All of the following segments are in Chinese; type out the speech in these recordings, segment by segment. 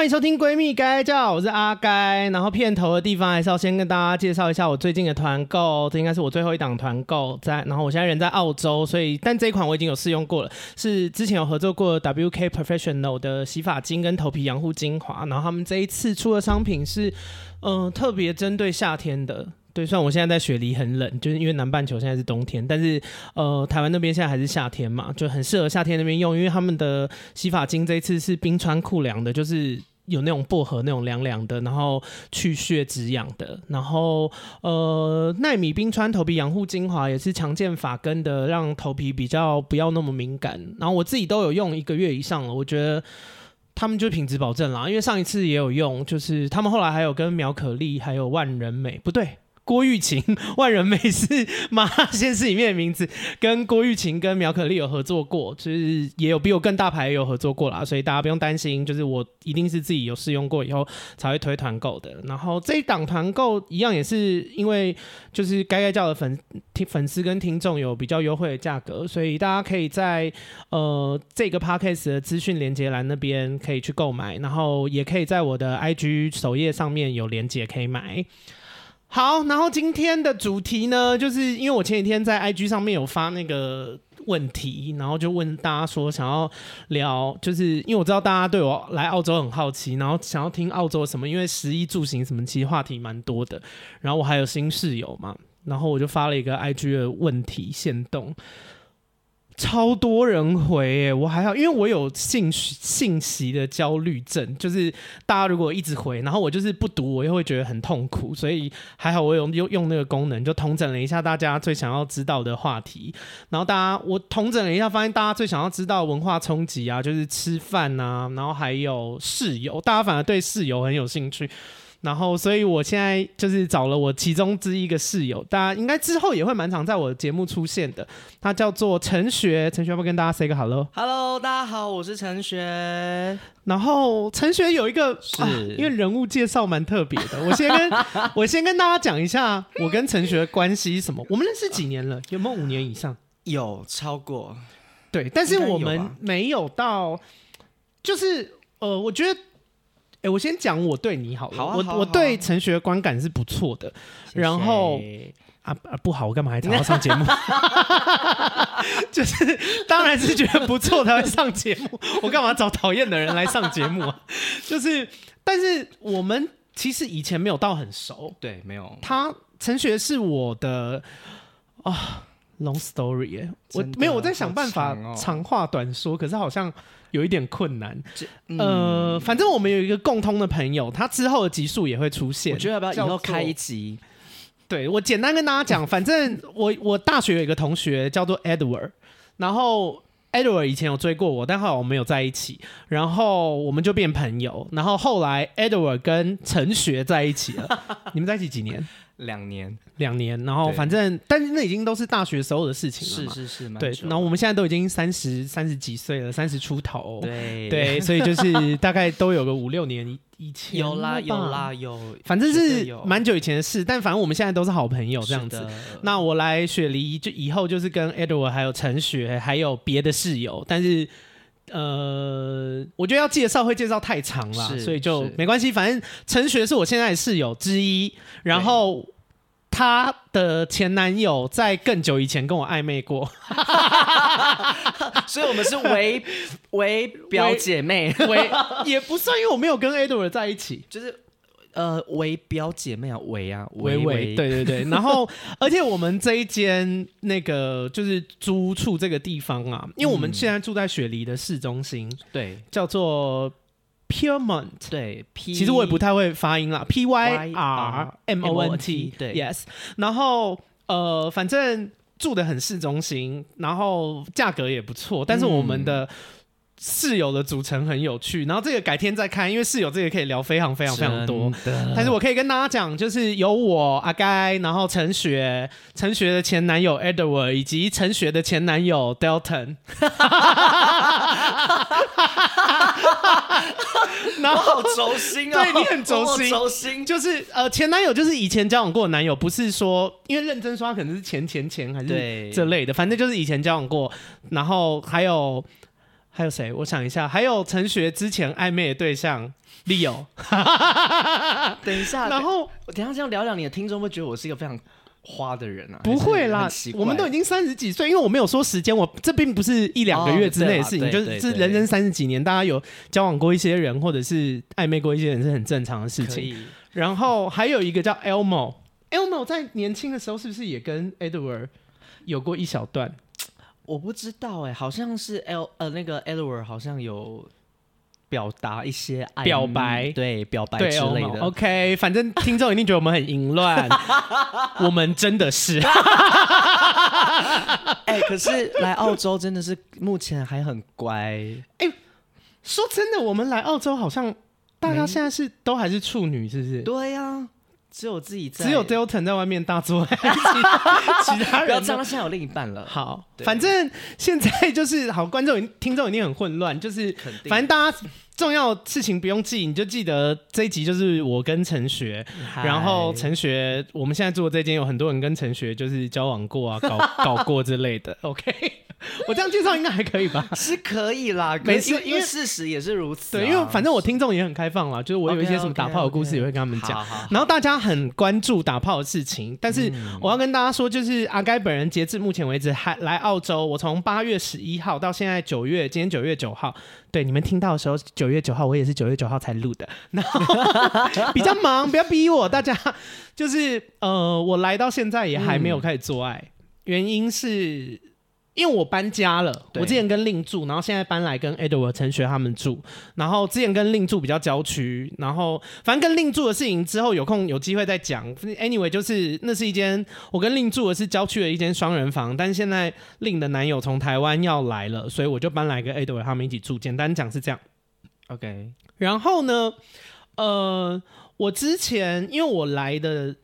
欢迎收听《闺蜜该叫》，我是阿该。然后片头的地方还是要先跟大家介绍一下我最近的团购，这应该是我最后一档团购。在，然后我现在人在澳洲，所以但这一款我已经有试用过了，是之前有合作过 WK Professional 的洗发精跟头皮养护精华。然后他们这一次出的商品是，嗯、特别针对夏天的。对，虽然我现在在雪梨很冷，就是因为南半球现在是冬天，但是呃，台湾那边现在还是夏天嘛，就很适合夏天那边用，因为他们的洗发精这一次是冰川酷凉的，就是有那种薄荷那种凉凉的，然后去屑止痒的，然后呃，奈米冰川头皮养护精华也是强健发根的，让头皮比较不要那么敏感。然后我自己都有用一个月以上了，我觉得他们就品质保证啦，因为上一次也有用，就是他们后来还有跟苗可丽还有万人美，不对。郭玉琴、万人美是麻辣鲜师里面的名字，跟郭玉琴跟苗可丽有合作过，就是也有比我更大牌也有合作过啦，所以大家不用担心，就是我一定是自己有试用过以后才会推团购的。然后这一档团购一样也是因为就是该该叫的粉听粉丝跟听众有比较优惠的价格，所以大家可以在呃这个 podcast 的资讯连接栏那边可以去购买，然后也可以在我的 IG 首页上面有连接可以买。好，然后今天的主题呢，就是因为我前几天在 IG 上面有发那个问题，然后就问大家说想要聊，就是因为我知道大家对我来澳洲很好奇，然后想要听澳洲什么，因为食衣住行什么其实话题蛮多的，然后我还有新室友嘛，然后我就发了一个 IG 的问题现动。超多人回耶，我还好，因为我有信信息的焦虑症，就是大家如果一直回，然后我就是不读，我又会觉得很痛苦，所以还好我有用用那个功能，就统整了一下大家最想要知道的话题，然后大家我统整了一下，发现大家最想要知道文化冲击啊，就是吃饭啊，然后还有室友，大家反而对室友很有兴趣。然后，所以我现在就是找了我其中之一个室友，大家应该之后也会蛮常在我的节目出现的。他叫做陈学，陈学要不要跟大家 say 个 hello？Hello，大家好，我是陈学。然后陈学有一个是、啊，因为人物介绍蛮特别的，我先跟 我先跟大家讲一下我跟陈学的关系什么。我们认识几年了？有没有五年以上？有超过，对，但是我们没有到，就是呃，我觉得。哎、欸，我先讲我对你好了，好啊、我我对陈学观感是不错的，谢谢然后 啊啊不好，我干嘛还找他上节目？就是当然是觉得不错才会上节目，我干嘛找讨厌的人来上节目啊？就是，但是我们其实以前没有到很熟，对，没有。他陈学是我的啊，long story 耶，我没有我在想办法长话短说，可是好像。有一点困难，嗯、呃，反正我们有一个共通的朋友，他之后的集数也会出现。我觉得要不要以后开一集？对，我简单跟大家讲，反正我我大学有一个同学叫做 Edward，然后 Edward 以前有追过我，但后来我们没有在一起，然后我们就变朋友，然后后来 Edward 跟陈学在一起了。你们在一起几年？两年，两年，然后反正，但是那已经都是大学时候的事情了嘛。是是是，对。然后我们现在都已经三十三十几岁了，三十出头。对对，所以就是大概都有个五六年以前。有啦有啦有，反正是蛮久以前的事。但反正我们现在都是好朋友这样子。那我来雪梨就以后就是跟 Edward 还有陈雪还有别的室友，但是呃，我觉得要介绍会介绍太长了，所以就没关系。反正陈学是我现在的室友之一，然后。她的前男友在更久以前跟我暧昧过 所以我们是为为表姐妹，为也不算，因为我没有跟 Edward 在一起，就是呃为表姐妹啊，为啊为为，对对对，然后而且我们这一间那个就是租处这个地方啊，因为我们现在住在雪梨的市中心，对，叫做。Pyrmont 对，P，，其实我也不太会发音啦，P Y R M O N T 对，Yes，然后呃，反正住的很市中心，然后价格也不错，但是我们的室友的组成很有趣，然后这个改天再看，因为室友这个可以聊非常非常非常多，但是我可以跟大家讲，就是有我阿该，然后陈学，陈学的前男友 Edward，以及陈学的前男友 Delton。然后好轴心啊，对你很轴心，轴心。就是呃前男友就是以前交往过的男友，不是说因为认真说他可能是前前前还是这类的，反正就是以前交往过，然后还有还有谁？我想一下，还有陈学之前暧昧的对象 Leo。等一下，然后我等一下这样聊聊，你的听众会觉得我是一个非常花的人啊？不会啦，我们都已经三十几岁，因为我没有说时间，我这并不是一两个月之内的事情，哦、就是是人生三十几年，大家有交往过一些人，或者是暧昧过一些人，是很正常的事情。然后还有一个叫 Elmo，Elmo 在年轻的时候是不是也跟 Edward 有过一小段？我不知道哎、欸，好像是 L 呃那个 Edward 好像有表达一些爱表白，对表白之类的。OK，反正听众一定觉得我们很淫乱，我们真的是。哎、欸，可是来澳洲真的是目前还很乖。哎、欸，说真的，我们来澳洲好像大家现在是都还是处女，是不是？对呀、啊。只有自己在，只有 Dalton 在外面大作，其他人不要这样，现在有另一半了。好，反正现在就是好，观众、听众一定很混乱，就是反正大家重要事情不用记，你就记得这一集就是我跟陈学，然后陈学，我们现在住的这间有很多人跟陈学就是交往过啊，搞 搞过之类的。OK。我这样介绍应该还可以吧？是可以啦，没事，因为事实也是如此、啊。对，因为反正我听众也很开放啦，就是我有一些什么打炮的故事也会跟他们讲。然后大家很关注打炮的事情，但是我要跟大家说，就是阿该本人截至目前为止还来澳洲，我从八月十一号到现在九月，今天九月九号，对你们听到的时候九月九号，我也是九月九号才录的，然后 比较忙，不要逼我。大家就是呃，我来到现在也还没有开始做爱，嗯、原因是。因为我搬家了，我之前跟令住，然后现在搬来跟 Edward 陈学他们住，然后之前跟令住比较郊区，然后反正跟令住的事情之后有空有机会再讲。Anyway，就是那是一间我跟令住的是郊区的一间双人房，但是现在令的男友从台湾要来了，所以我就搬来跟 Edward 他们一起住。简单讲是这样，OK。然后呢，呃，我之前因为我来的。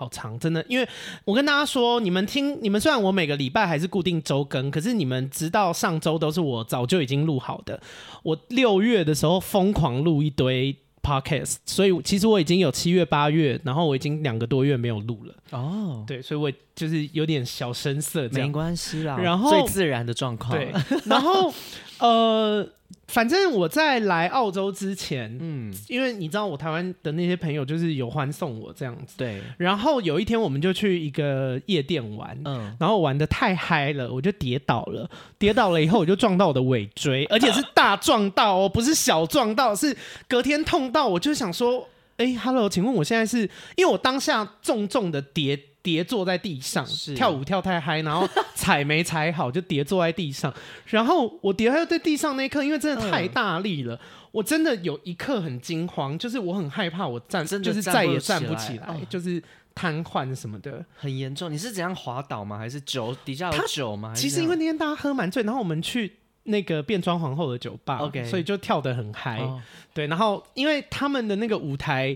好长，真的，因为我跟大家说，你们听，你们虽然我每个礼拜还是固定周更，可是你们直到上周都是我早就已经录好的。我六月的时候疯狂录一堆 podcast，所以其实我已经有七月、八月，然后我已经两个多月没有录了。哦，对，所以我就是有点小生涩，没关系啦，然后最自然的状况。对，然后呃。反正我在来澳洲之前，嗯，因为你知道我台湾的那些朋友就是有欢送我这样子，对。然后有一天我们就去一个夜店玩，嗯，然后玩的太嗨了，我就跌倒了。跌倒了以后我就撞到我的尾椎，而且是大撞到哦，不是小撞到，是隔天痛到。我就想说，哎，Hello，请问我现在是因为我当下重重的跌。跌坐在地上，跳舞跳太嗨，然后踩没踩好就跌坐在地上。然后我跌在地上那一刻，因为真的太大力了，嗯、我真的有一刻很惊慌，就是我很害怕我站，就是再也站不起来，哦、就是瘫痪什么的，很严重。你是怎样滑倒吗？还是酒底下有酒吗？其实因为那天大家喝蛮醉，然后我们去那个变装皇后的酒吧所以就跳得很嗨。哦、对，然后因为他们的那个舞台。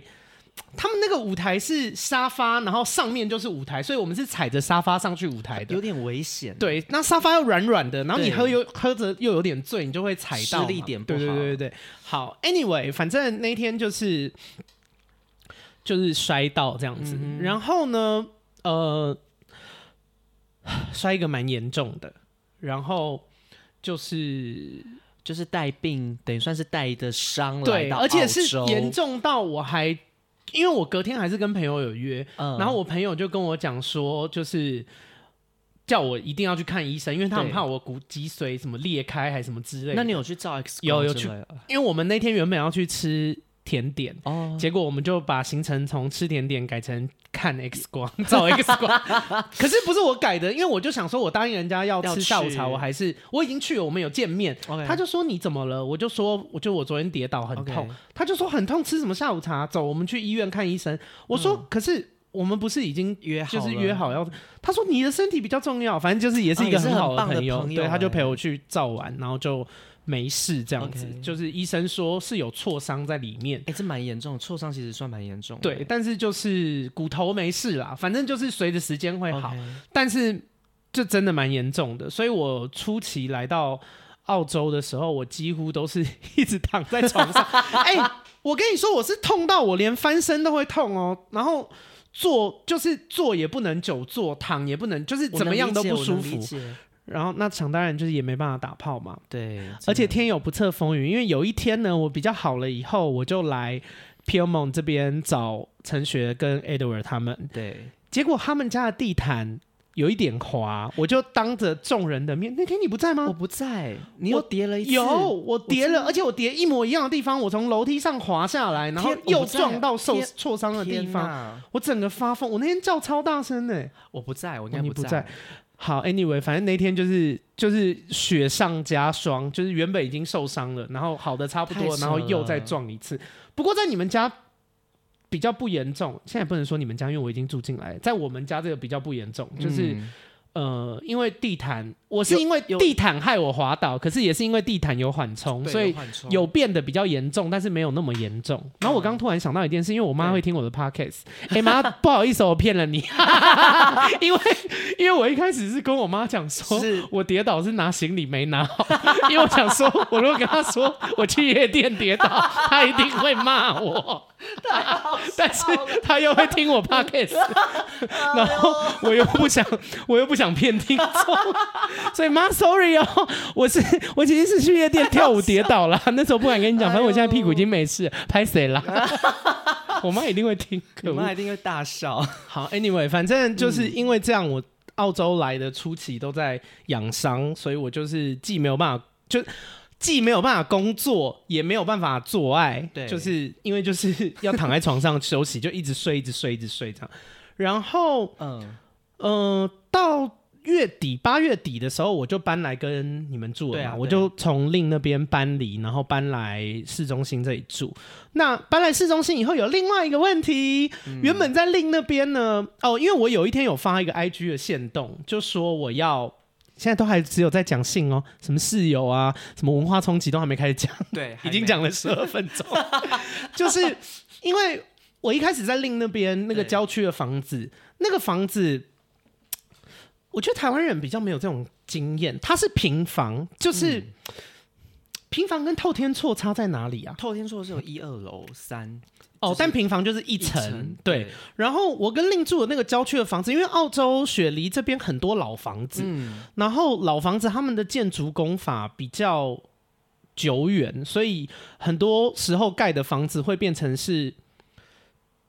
他们那个舞台是沙发，然后上面就是舞台，所以我们是踩着沙发上去舞台的，有点危险。对，那沙发又软软的，然后你喝又喝着又有点醉，你就会踩到，施力点不好。对对对对，好，Anyway，反正那天就是就是摔到这样子，嗯、然后呢，呃，摔一个蛮严重的，然后就是就是带病，等于算是带的伤了，对，而且是严重到我还。因为我隔天还是跟朋友有约，嗯、然后我朋友就跟我讲说，就是叫我一定要去看医生，因为他很怕我骨脊髓什么裂开还是什么之类的。那你有去照 X 光？有有去，因为我们那天原本要去吃。甜点哦，结果我们就把行程从吃甜点改成看 X 光，照 X 光。可是不是我改的，因为我就想说，我答应人家要吃下午茶，我还是我已经去了，我们有见面。他就说你怎么了？我就说，我就我昨天跌倒很痛。他就说很痛，吃什么下午茶？走，我们去医院看医生。我说，嗯、可是我们不是已经约好，就是约好要？他说你的身体比较重要，反正就是也是一个很好的朋友，哦、朋友对，他就陪我去照完，然后就。没事，这样子 Okay. 就是医生说是有挫伤在里面，哎、欸，这蛮严重，挫伤其实算蛮严重。对，但是就是骨头没事啦，反正就是随着时间会好，Okay. 但是就真的蛮严重的。所以我初期来到澳洲的时候，我几乎都是 一直躺在床上。哎、欸，我跟你说，我是痛到我连翻身都会痛哦，然后坐就是坐也不能久坐，躺也不能，就是怎么样都不舒服。然后那想当然就是也没办法打炮嘛。对，而且天有不测风云，因为有一天呢，我比较好了以后，我就来 Piermont 这边找陈学跟 Edward 他们。对，结果他们家的地毯。有一点滑，我就当着众人的面，那天你不在吗？我不在，你又叠了一次。有，我叠了，而且我叠一模一样的地方，我从楼梯上滑下来，然后又撞到受挫伤的地方，我整个发疯。我那天叫超大声呢，我不在，我应该不在。哦，不在。好，Anyway，反正那天就是就是雪上加霜，就是原本已经受伤了，然后好的差不多，然后又再撞一次。不过在你们家。比较不严重，现在不能说你们家，因为我已经住进来，在我们家这个比较不严重，就是。嗯呃，因为地毯，我是因为地毯害我滑倒，可是也是因为地毯有缓冲，所以有变得比较严重，但是没有那么严重。然后我刚突然想到一件事，因为我妈会听我的 podcast，哎妈，不好意思，我骗了你，因为因为我一开始是跟我妈讲说，我跌倒是拿行李没拿好，因为我想说，我如果跟她说我去夜店跌倒，她一定会骂我，但是他又会听我 podcast，然后我又不想，我又不想。想骗听众，所以妈，sorry 哦，我是我其实是去夜店跳舞跌倒了，那时候不敢跟你讲，反正我现在屁股已经没事，拍谁了？我妈一定会听，我妈一定会大笑。好，anyway，反正就是因为这样，我澳洲来的初期都在养伤，所以我就是既没有办法，就既没有办法工作，也没有办法做爱，对，就是因为就是 要躺在床上休息，就一直睡，一直睡，一直睡这样。然后，嗯。嗯，到月底八月底的时候，我就搬来跟你们住了嘛。啊、我就从另那边搬离，然后搬来市中心这里住。那搬来市中心以后，有另外一个问题。嗯、原本在另那边呢，哦，因为我有一天有发一个 IG 的线动，就说我要现在都还只有在讲性哦，什么室友啊，什么文化冲击都还没开始讲。对，已经讲了十二分钟。就是因为我一开始在另那边那个郊区的房子，那个房子。我觉得台湾人比较没有这种经验，它是平房，就是、嗯、平房跟透天厝差在哪里啊？透天厝是有一二楼三哦，就是、但平房就是一层。对，对，然后我跟另住的那个郊区的房子，因为澳洲雪梨这边很多老房子，嗯、然后老房子他们的建筑工法比较久远，所以很多时候盖的房子会变成是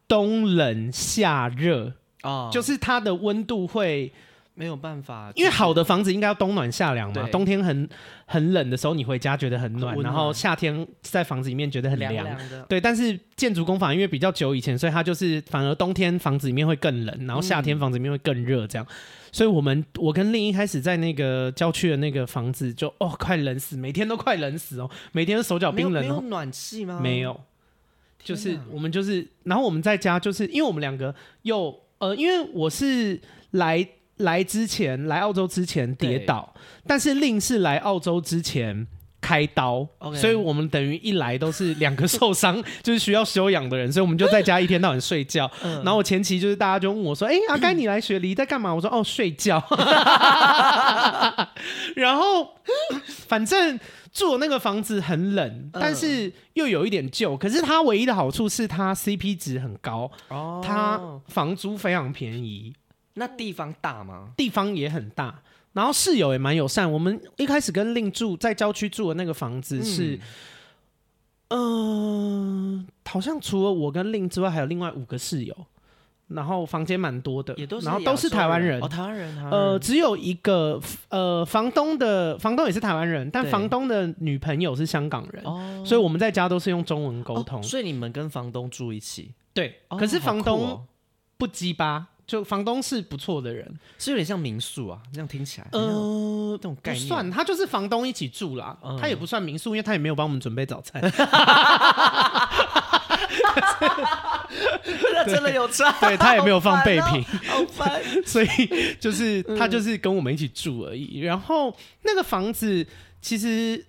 冬冷夏热啊，哦、就是它的温度会。没有办法，因为好的房子应该要冬暖夏凉嘛。冬天很很冷的时候，你回家觉得很暖，暖，然后夏天在房子里面觉得很凉。凉凉。对，但是建筑工法因为比较久以前，所以它就是反而冬天房子里面会更冷，然后夏天房子里面会更热，这样。嗯、所以我们我跟另一开始在那个郊区的那个房子就哦快冷死，每天都快冷死哦，每天都手脚冰冷。没有暖气吗？没有，就是我们就是，然后我们在家就是因为我们两个又呃，因为我是来。来之前，来澳洲之前跌倒，但是令是来澳洲之前开刀.所以我们等于一来都是两个受伤，就是需要休养的人，所以我们就在家一天到晚睡觉。嗯、然后我前期就是大家就问我说：“哎、欸，阿甘你来雪梨在干嘛？”我说：“哦，睡觉。”然后反正住的那个房子很冷，但是又有一点旧，可是它唯一的好处是它 CP 值很高，哦、它房租非常便宜。那地方大吗？地方也很大，然后室友也蛮友善。我们一开始跟令住在郊区住的那个房子是，嗯、呃，好像除了我跟令之外，还有另外五个室友，然后房间蛮多的，也都是，然后都是台湾人。哦，台湾人。呃，只有一个呃，房东的房东也是台湾人，但房东的女朋友是香港人，对所以我们在家都是用中文沟通、哦。所以你们跟房东住一起？对，哦、可是房东不鸡巴。就房东是不错的人，是有点像民宿啊，这样听起来，呃，这种概念。不算，他就是房东一起住啦，嗯、他也不算民宿，因为他也没有帮我们准备早餐，那真的有差，对他也没有放备品，好烦，所以就是他就是跟我们一起住而已。然后那个房子其实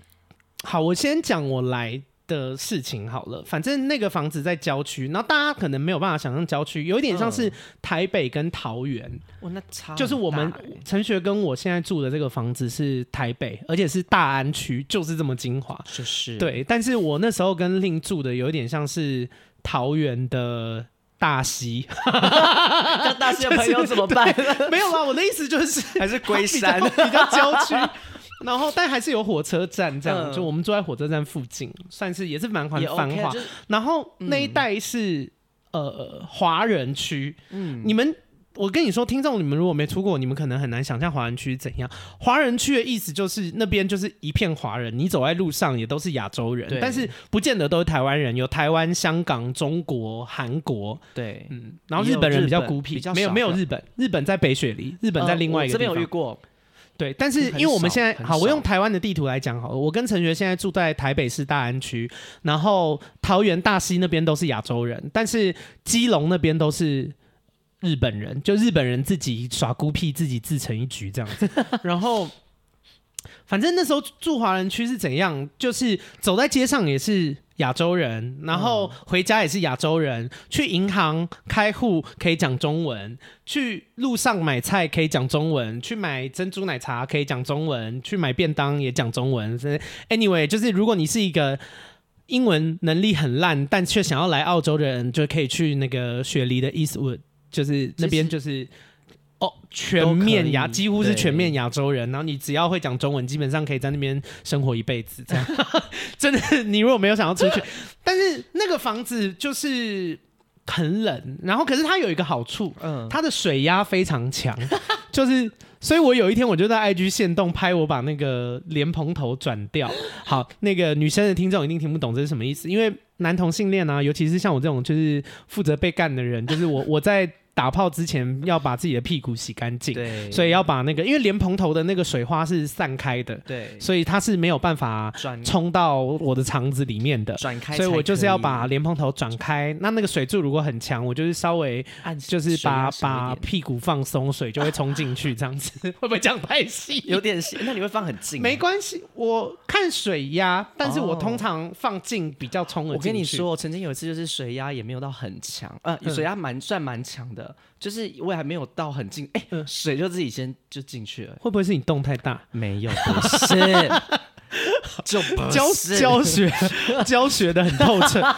好，我先讲我来的事情好了，反正那个房子在郊区，然后大家可能没有办法想象郊区，有一点像是台北跟桃园。哇、嗯，那差就是我们陈学跟我现在住的这个房子是台北，而且是大安区，就是这么精华。就是对，但是我那时候跟另住的有一点像是桃园的大溪，那大溪的朋友怎么办？没有啦，我的意思就是还是龟山比较郊区。然后，但还是有火车站这样，嗯、就我们住在火车站附近，算是也是蛮繁繁华。然后那一带是、嗯、呃华人区，嗯，你们我跟你说，听众你们如果没出过，你们可能很难想象华人区怎样。华人区的意思就是那边就是一片华人，你走在路上也都是亚洲人，但是不见得都是台湾人，有台湾、香港、中国、韩国，对，嗯，然后日本人比较孤僻，没有没有日本，日本在北雪梨，日本在另外一个地方，呃、这边有遇过。对，但是因为我们现在好，我用台湾的地图来讲好了。我跟陈学现在住在台北市大安区，然后桃园大溪那边都是亚洲人，但是基隆那边都是日本人，就日本人自己耍孤僻，自己自成一局这样子。然后，反正那时候住华人区是怎样，就是走在街上也是。亚洲人，然后回家也是亚洲人，嗯、去银行开户可以讲中文，去路上买菜可以讲中文，去买珍珠奶茶可以讲中文，去买便当也讲中文。Anyway，就是如果你是一个英文能力很烂，但却想要来澳洲的人，就可以去那个雪梨的 Eastwood，就是那边就是。哦，全面亚几乎是全面亚洲人，然后你只要会讲中文，基本上可以在那边生活一辈子。这样 真的，你如果没有想要出去，但是那个房子就是很冷，然后可是它有一个好处，嗯，它的水压非常强，就是，所以我有一天我就在 IG 限动拍我把那个莲蓬头转掉。好，那个女生的听众一定听不懂这是什么意思，因为男同性恋啊，尤其是像我这种就是负责被干的人，就是我我在。打泡之前要把自己的屁股洗干净，对，所以要把那个，因为莲蓬头的那个水花是散开的，对，所以它是没有办法冲到我的肠子里面的，转开，所以我就是要把莲蓬头转开。那那个水柱如果很强，我就是稍微就是把把屁股放松，水就会冲进去，这样子 会不会讲太细？有点细，那你会放很近？没关系，我看水压，但是我通常放近比较冲的。我跟你说，曾经有一次就是水压也没有到很强，呃，水压蛮算蛮强的。就是我也还没有到很近，哎、欸，水就自己先就进去了。会不会是你动太大？没有，不是，就不教教学教学的很透彻。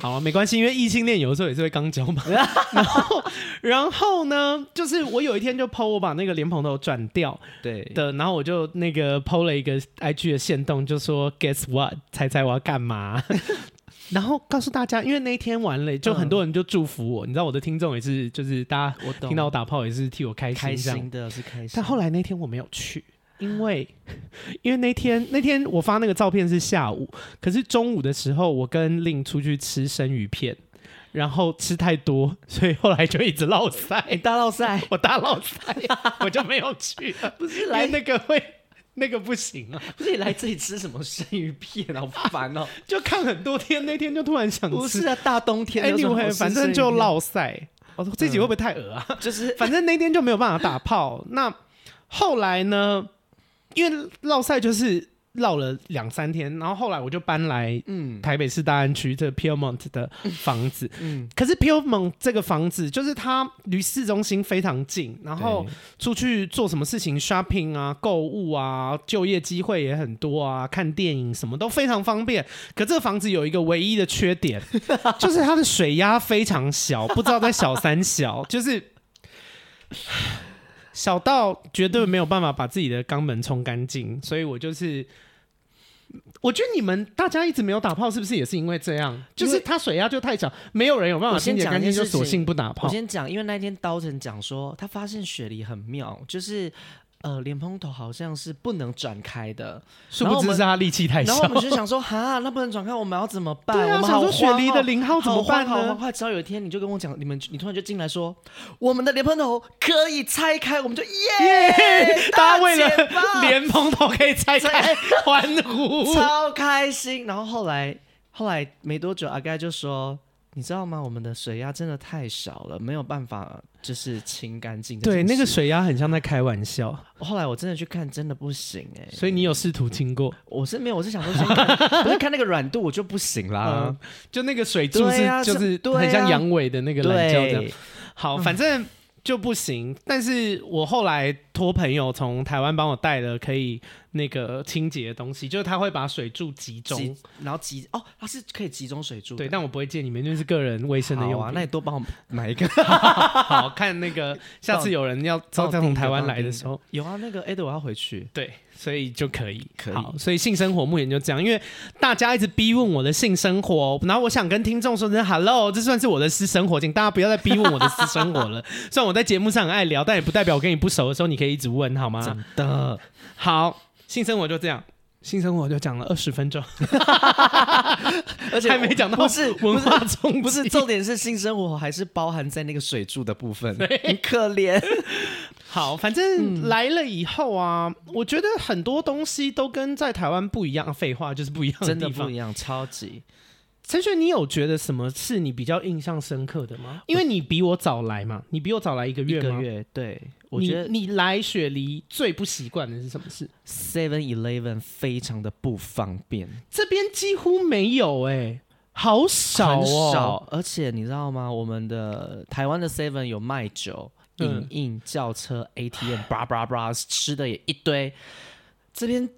好啊，没关系，因为异性恋有的时候也是会刚交嘛。然后，然后呢，就是我有一天就 po 我把那个莲蓬头转掉，对的，然后我就那个 po 了一个 IG 的线动，就说 Guess what？猜猜我要干嘛？然后告诉大家，因为那一天完了，就很多人就祝福我。嗯、你知道我的听众也是，就是大家听到我打炮也是替我开心，开心的是开心。但后来那天我没有去，因为 因为那天那天我发那个照片是下午，可是中午的时候我跟令出去吃生鱼片，然后吃太多，所以后来就一直落赛，欸、大落赛，我大落赛，我就没有去了。不是来那个会。那个不行啊！不是你来这里吃什么生鱼片啊？好烦哦！就看很多天，那天就突然想吃。不是啊，大冬天的，anyway, 反正就落晒。我说这集会不会太恶啊？就是反正那天就没有办法打炮。那后来呢？因为落晒就是。绕了两三天，然后后来我就搬来台北市大安区这个 Pyrmont 的房子。嗯，可是 Pyrmont 这个房子就是它离市中心非常近，然后出去做什么事情 shopping 啊、购物啊、就业机会也很多啊、看电影什么都非常方便。可这个房子有一个唯一的缺点，就是它的水压非常小，不知道在小三小，就是小到绝对没有办法把自己的肛门冲干净，所以我就是。我觉得你们大家一直没有打炮，是不是也是因为这样？就是他水压就太小，没有人有办法清洁干净，就索性不打炮。我先讲，因为那天刀成讲说，他发现雪梨很妙，就是。呃，莲蓬头好像是不能转开的，殊不知是他力气太小。然后我们就想说，哈，那不能转开，我们要怎么 办？我们好慌哦，想说雪梨的零号怎么办呢？好慌，快！直到有一天，你就跟我讲，你们，你突然就进来说，我们的莲蓬头可以拆开，我们就耶！Yeah! 大家为了莲蓬 头可以拆开欢呼，超开心。然后后来，后来没多久，阿盖就说。你知道吗？我们的水压真的太少了，没有办法就是清干净。对，那个水压很像在开玩笑。后来我真的去看，真的不行哎、欸。所以你有试图清过？我是没有，我是想说先看，不是看那个软度，我就不行啦。嗯、就那个水柱是，就是很像阳痿的那个懒觉这样。好，反正就不行。但是我后来托朋友从台湾帮我带了可以那个清洁的东西，就是他会把水柱集中，集然后集哦，它是可以集中水柱。对，但我不会借你们，因为是个人卫生的用品。啊，那你多帮我买一个。好，看那个下次有人要再从台湾来的时候，有啊，那个 Ed 我要回去。对。所以就可以，可以。好，所以性生活目前就这样，因为大家一直逼问我的性生活，然后我想跟听众说声 hello，这算是我的私生活，请大家不要再逼问我的私生活了。虽然我在节目上很爱聊，但也不代表我跟你不熟的时候，你可以一直问，好吗？真的。好，性生活就这样，性生活就讲了二十分钟，而 且还没讲到，不是文化中，不是重点是性生活还是包含在那个水柱的部分，很可怜。好，反正来了以后啊，嗯、我觉得很多东西都跟在台湾不一样。废话就是不一样真的不一样，超级。陈雪，你有觉得什么是你比较印象深刻的吗？因为你比我早来嘛，你比我早来一个月吗？一个月，对。我觉得你，你来雪梨最不习惯的是什么事？Seven Eleven 非常的不方便，这边几乎没有哎、欸，好少哦，少。而且你知道吗？我们的台湾的 Seven 有卖酒。影印、轿车、ATM，叭叭叭，吃的也一堆。这边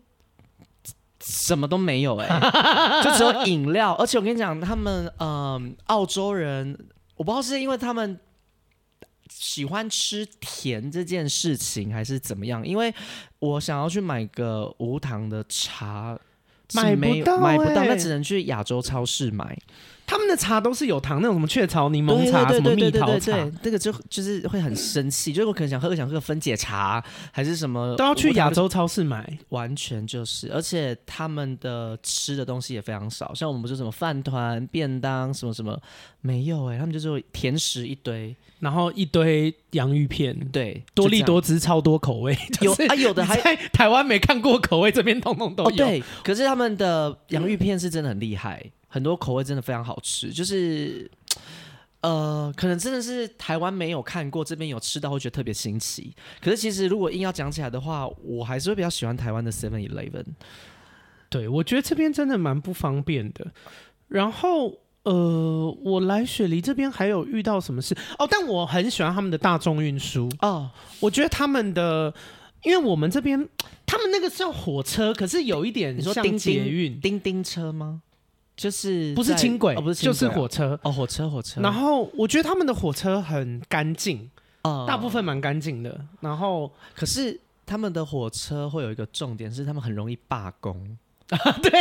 什么都没有哎、欸，就只有饮料。而且我跟你讲，他们嗯、呃，澳洲人，我不知道是因为他们喜欢吃甜这件事情，还是怎么样。因为我想要去买个无糖的茶，买不到、欸，买不到，那只能去亚洲超市买。他们的茶都是有糖，那种什么雀巢柠檬茶，什么蜜桃茶，这个就就是会很生气。就是我可能想喝个想喝个分解茶，还是什么，都要去亚洲超市买，完全就是。而且他们的吃的东西也非常少，像我们不是什么饭团、便当什么什么没有哎、欸，他们就是甜食一堆，然后一堆洋芋片，对，多利多汁超多口味，有啊有的还在台湾没看过口味，这边通通都有。哦、对，可是他们的洋芋片是真的很厉害。很多口味真的非常好吃，就是，呃，可能真的是台湾没有看过，这边有吃到会觉得特别新奇。可是其实如果硬要讲起来的话，我还是会比较喜欢台湾的 Seven Eleven。对，我觉得这边真的蛮不方便的。然后，呃，我来雪梨这边还有遇到什么事哦？但我很喜欢他们的大众运输哦，我觉得他们的，因为我们这边他们那个叫火车，可是有一点像捷运叮叮车吗？就是不是轻轨，哦，不是，就是火车哦，火车火车。然后我觉得他们的火车很干净，哦，大部分蛮干净的。然后可是他们的火车会有一个重点，是他们很容易罢工。啊 对，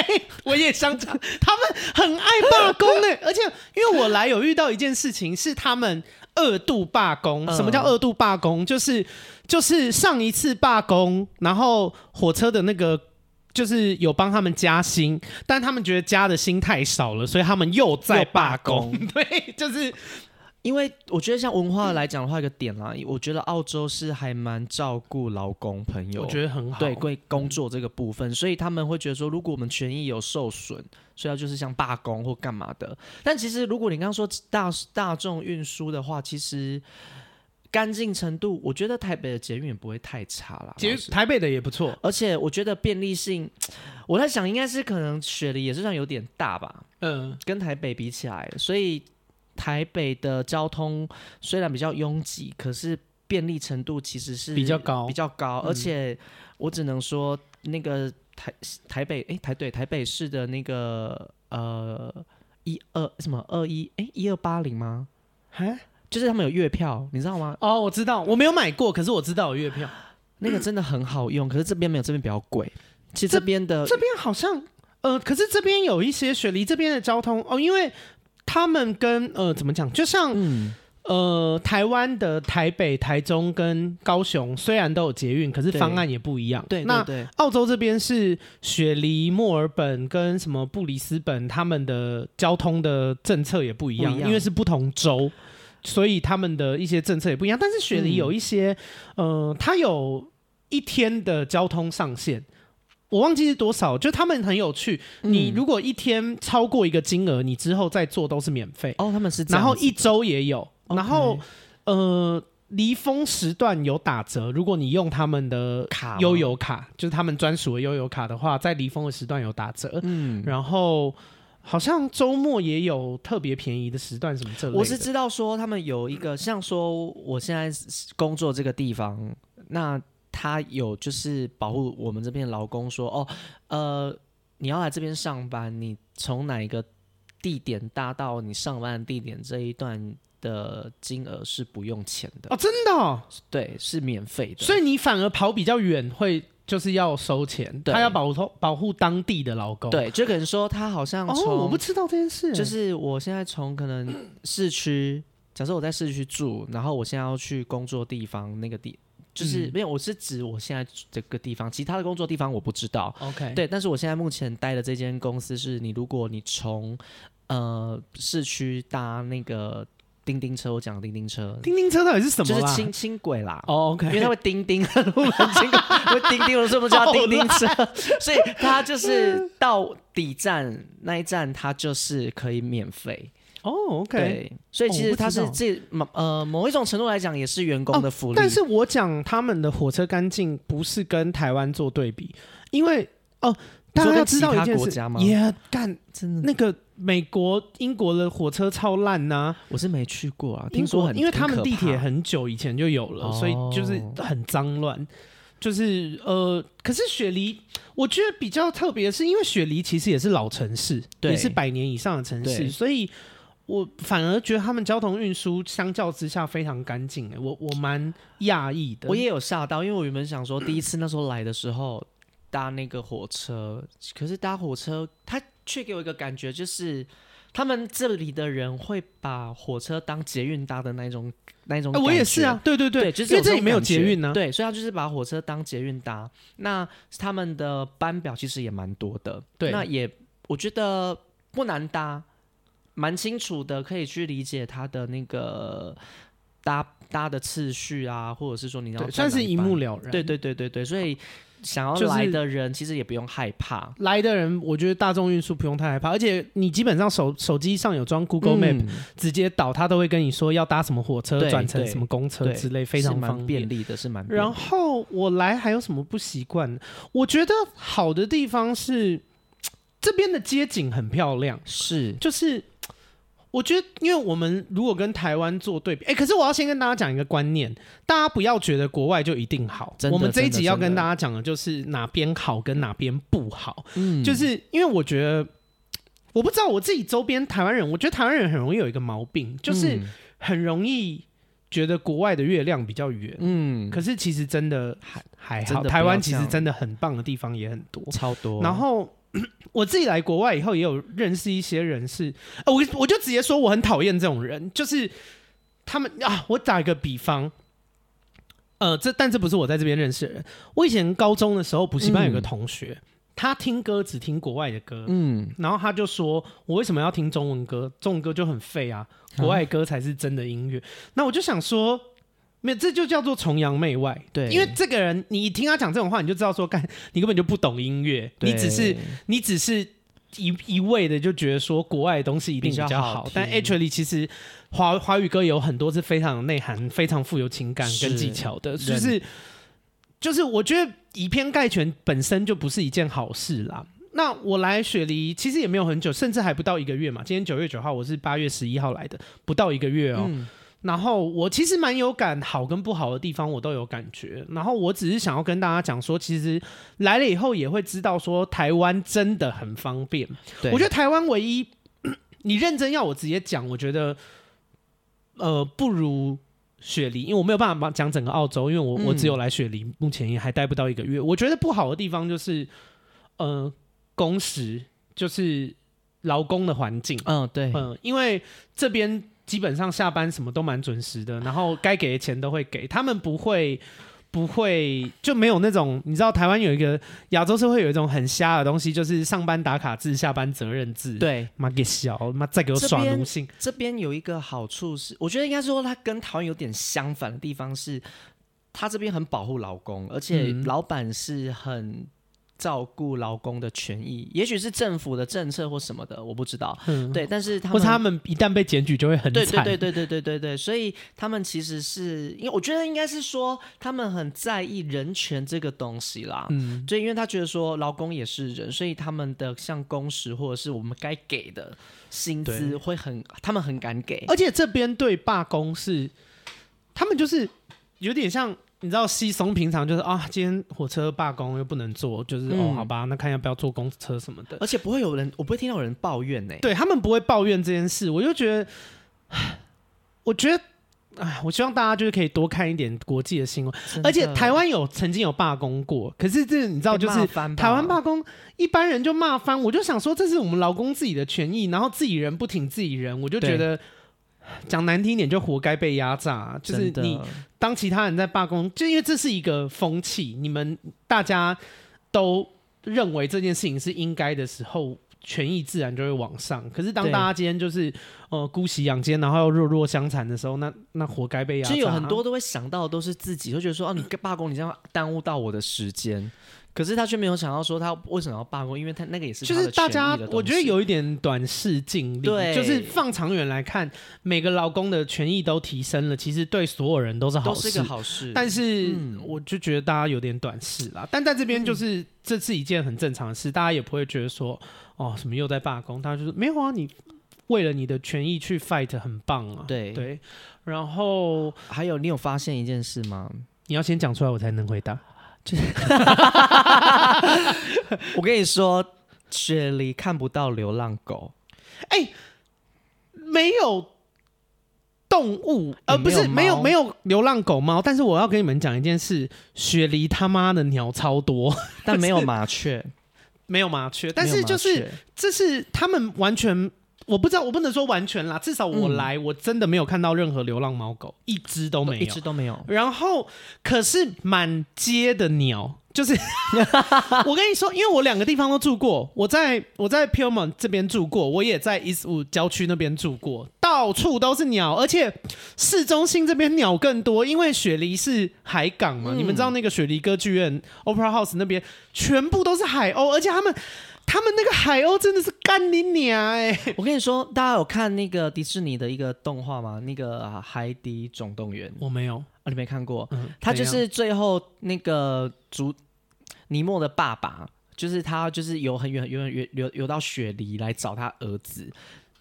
我也想讲，他们很爱罢工诶。而且因为我来有遇到一件事情，是他们二度罢工。什么叫二度罢工？就是就是上一次罢工，然后火车的那个。就是有帮他们加薪，但他们觉得加的薪太少了，所以他们又在罢工。对，就是因为我觉得像文化来讲的话，一个点啦，我觉得澳洲是还蛮照顾劳工朋友，我觉得很好。对，归工作这个部分，所以他们会觉得说，如果我们权益有受损，所以要就是像罢工或干嘛的。但其实如果你刚刚说大大众运输的话，其实。干净程度，我觉得台北的捷运也不会太差啦。其实台北的也不错，而且我觉得便利性，我在想应该是可能雪梨也是算有点大吧。嗯，跟台北比起来，所以台北的交通虽然比较拥挤，可是便利程度其实是比较高，比较高。而且我只能说，那个台台北，哎、欸，台对台北市的那个呃一二什么二一哎一二八零吗？哈？就是他们有月票，你知道吗？哦，我知道，我没有买过，可是我知道有月票，那个真的很好用。可是这边没有，这边比较贵。其实这边的这边好像呃，可是这边有一些雪梨这边的交通哦，因为他们跟呃怎么讲，就像、嗯、呃台湾的台北、台中跟高雄虽然都有捷运，可是方案也不一样。对，对，对，那澳洲这边是雪梨、墨尔本跟什么布里斯本，他们的交通的政策也不一样，一样因为是不同州。所以他们的一些政策也不一样，但是雪梨有一些，嗯、呃，它有一天的交通上限，我忘记是多少。就他们很有趣，嗯、你如果一天超过一个金额，你之后再做都是免费。哦，他们是这样，然后一周也有然后呃，离峰时段有打折。如果你用他们的卡悠游卡，就是他们专属的悠游卡的话，在离峰的时段有打折。嗯，然后。好像周末也有特别便宜的时段，什么这类的。我是知道说他们有一个，像说我现在工作这个地方，那他有就是保护我们这边劳工说，哦，呃，你要来这边上班，你从哪一个地点搭到你上班的地点这一段的金额是不用钱的。哦，真的、哦，对，是免费的，所以你反而跑比较远会就是要收钱，对他要保护保护当地的劳工，对，就可能说他好像从、哦，我不知道这件事，就是我现在从可能市区，假设我在市区住，然后我现在要去工作地方那个地。就是没有，我是指我现在这个地方，其他的工作地方我不知道。OK，对，但是我现在目前待的这间公司是，你如果你从呃市区搭那个叮叮车，我讲叮叮车，叮叮车到底是什么？就是轻轻轨啦。哦、，OK，因为它会叮叮，轻轨会叮叮，我说不叫叮叮车，所以它就是到底站那一站，它就是可以免费。哦、oh,，OK，对，所以其实它是这某、哦、呃某一种程度来讲，也是员工的福利。哦、但是我讲他们的火车干净，不是跟台湾做对比，因为哦，大家要知道一件事也干、yeah, 真的那个美国、英国的火车超烂呐、啊，我是没去过啊，听说很，因为他们地铁很久以前就有了，所以就是很脏乱。就是呃，可是雪梨，我觉得比较特别的是，因为雪梨其实也是老城市，也是百年以上的城市，所以。我反而觉得他们交通运输相较之下非常干净哎，我我蛮讶异的。我也有吓到，因为我原本想说第一次那时候来的时候搭那个火车，可是搭火车他却给我一个感觉，就是他们这里的人会把火车当捷运搭的那种那种。我也是啊，对对对，对就是因为这里没有捷运呢、啊，对，所以他就是把火车当捷运搭。那他们的班表其实也蛮多的，对，那也我觉得不难搭。蛮清楚的，可以去理解他的那个搭搭的次序啊，或者是说你要算是一目了然。对对对对对，所以想要来的人其实也不用害怕。就是、来的人，我觉得大众运输不用太害怕，而且你基本上手手机上有装 Google Map，、嗯、直接导，他都会跟你说要搭什么火车转乘什么公车之类，非常方便利的，是蛮。然后我来还有什么不习惯？我觉得好的地方是 这边的街景很漂亮，是就是。我觉得，因为我们如果跟台湾做对比，哎，可是我要先跟大家讲一个观念，大家不要觉得国外就一定好。我们这一集要跟大家讲的就是哪边好跟哪边不好。嗯，就是因为我觉得，我不知道我自己周边台湾人，我觉得台湾人很容易有一个毛病，就是很容易觉得国外的月亮比较圆。嗯，可是其实真的还还好，台湾其实真的很棒的地方也很多，超多。然后。我自己来国外以后，也有认识一些人是，呃、我我就直接说我很讨厌这种人，就是他们啊。我打一个比方，呃，这但这不是我在这边认识的人。我以前高中的时候，补习班有个同学，嗯、他听歌只听国外的歌，嗯，然后他就说我为什么要听中文歌？中文歌就很废啊，国外歌才是真的音乐。嗯、那我就想说。没有，这就叫做崇洋媚外。对，因为这个人，你一听他讲这种话，你就知道说，干，你根本就不懂音乐，你只是，你只是一一味的就觉得说，国外的东西一定比较好。较好，但 actually 其实华华语歌有很多是非常有内涵、非常富有情感跟技巧的，是就是就是我觉得以偏概全本身就不是一件好事啦。那我来雪梨其实也没有很久，甚至还不到一个月嘛。今天九月九号，我是八月十一号来的，不到一个月哦。嗯然后我其实蛮有感，好跟不好的地方我都有感觉。然后我只是想要跟大家讲说，其实来了以后也会知道说，台湾真的很方便。对，我觉得台湾唯一，你认真要我直接讲，我觉得呃不如雪梨，因为我没有办法讲整个澳洲，因为我我只有来雪梨，目前也还待不到一个月。我觉得不好的地方就是呃工时，就是劳工的环境。嗯，对，嗯，因为这边。基本上下班什么都蛮准时的，然后该给的钱都会给，他们不会不会就没有那种你知道台湾有一个亚洲社会有一种很瞎的东西，就是上班打卡制、下班责任制。对，妈给小妈再给我耍奴性。这边有一个好处是，我觉得应该说它跟台湾有点相反的地方是，他这边很保护老公，而且老板是很。照顾劳工的权益，也许是政府的政策或什么的，我不知道。嗯，对，但是他们，或是他们一旦被检举就会很惨。对对对对对对对对，所以他们其实是因为我觉得应该是说他们很在意人权这个东西啦。嗯，就因为他觉得说劳工也是人，所以他们的像工时或者是我们该给的薪资会很，他们很敢给。而且这边对罢工是，他们就是有点像。你知道稀松平常，就是啊，今天火车罢工又不能坐，就是、嗯、哦，好吧，那看要不要坐公车什么的。而且不会有人，我不会听到有人抱怨呢、欸。对他们不会抱怨这件事，我就觉得，我觉得，哎，我希望大家就是可以多看一点国际的新闻。而且台湾有曾经有罢工过，可是这你知道，就是台湾罢工，一般人就骂翻。我就想说，这是我们劳工自己的权益，然后自己人不挺自己人，我就觉得。讲难听一点，就活该被压榨。就是你当其他人在罢工，就因为这是一个风气，你们大家都认为这件事情是应该的时候，权益自然就会往上。可是当大家今天就是呃姑息养奸，然后又弱弱相残的时候，那那活该被压榨。其实有很多都会想到都是自己，就觉得说哦，你罢工，你这样耽误到我的时间。可是他却没有想到说他为什么要罢工，因为他那个也是就是大家，我觉得有一点短视近利，对，就是放长远来看，每个劳工的权益都提升了，其实对所有人都是好事，都是个好事。但是我就觉得大家有点短视啦。但在这边就是、嗯、这是一件很正常的事，大家也不会觉得说哦什么又在罢工，他就是没有啊，你为了你的权益去 fight 很棒啊，对对。然后还有你有发现一件事吗？你要先讲出来我才能回答。就是，我跟你说，雪梨看不到流浪狗，哎、欸，没有动物，呃，不是没有没有流浪狗猫，但是我要跟你们讲一件事，雪梨他妈的鸟超多，但没有麻雀，没有麻雀，但是就是这是他们完全。我不知道，我不能说完全啦，至少我来，嗯、我真的没有看到任何流浪猫狗，一只都没有，一只都没有。然后，可是满街的鸟，就是 我跟你说，因为我两个地方都住过，我在我在 Pyrmont 这边住过，我也在 Eastwood 郊区那边住过，到处都是鸟，而且市中心这边鸟更多，因为雪梨是海港嘛，嗯、你们知道那个雪梨歌剧院 Opera House 那边全部都是海鸥，而且他们。他们那个海鸥真的是干你娘哎、欸！我跟你说，大家有看那个迪士尼的一个动画吗？那个《海底总动员》，我没有，啊，你没看过？嗯，他就是最后那个主尼莫的爸爸，就是他，就是游很远很远游游游到雪梨来找他儿子。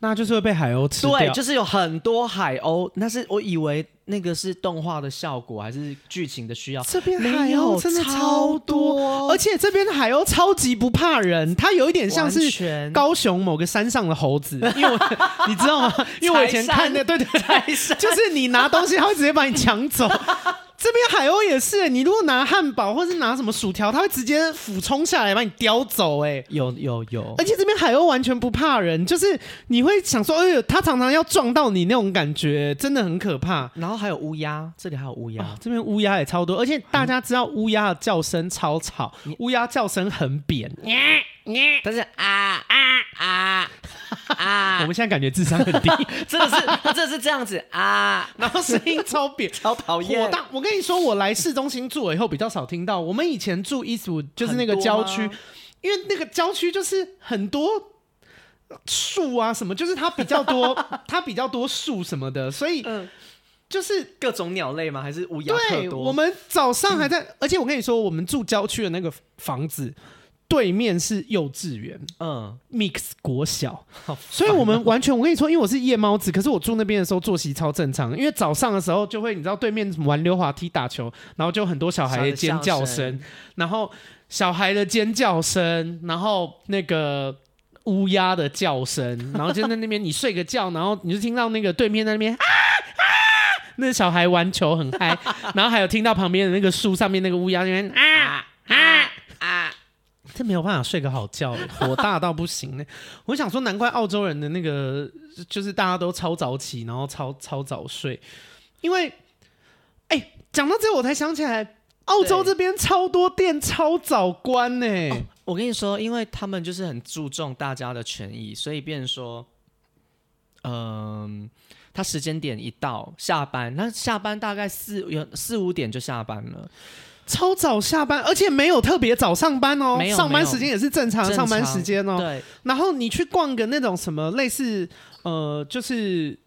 那就是会被海鸥吃掉。对，就是有很多海鸥。那是我以为那个是动画的效果，还是剧情的需要？这边海鸥真的超多，而且这边的海鸥超级不怕人。它有一点像是高雄某个山上的猴子，因为我你知道吗？因为我以前看那，对对对，就是你拿东西，它会直接把你抢走。这边海鸥也是，你如果拿汉堡或是拿什么薯条，它会直接俯冲下来把你叼走。哎，有有有，而且这边海鸥完全不怕人，就是你会想说，哎呦，它常常要撞到你那种感觉，真的很可怕。然后还有乌鸦，这里还有乌鸦，哦，这边乌鸦也超多，而且大家知道乌鸦的叫声超吵，乌鸦叫声很扁。但是啊啊啊啊！我们现在感觉智商很低，真的是，他真的是这样子啊，然后声音超扁，超讨厌。我当我跟你说，我来市中心住了以后比较少听到。我们以前住 Eastwood 就是那个郊区，因为那个郊区就是很多树啊什么，就是它比较多，它比较多树什么的，所以就是各种鸟类吗？还是乌鸦特多？我们早上还在，而且我跟你说，我们住郊区的那个房子。对面是幼稚园，嗯，Mix 国小，哦、所以我们完全，我跟你说，因为我是夜猫子，可是我住那边的时候作息超正常，因为早上的时候就会，你知道对面玩溜滑梯、打球，然后就很多小孩的尖叫声，然后小孩的尖叫声，然后那个乌鸦的叫声，然后就在那边你睡个觉，然后你就听到那个对面那边啊啊，那个小孩玩球很嗨，然后还有听到旁边的那个树上面那个乌鸦那边啊啊啊。啊这没有办法睡个好觉，火大到不行呢。我想说，难怪澳洲人的那个就是大家都超早起，然后超超早睡。因为，哎，讲到这，我才想起来，澳洲这边超多店超早关呢。哦，我跟你说，因为他们就是很注重大家的权益，所以变成说，嗯，他时间点一到下班，那下班大概四有四五点就下班了。超早下班，而且没有特别早上班哦，上班时间也是正常上班时间哦。对，然后你去逛个那种什么类似呃，就是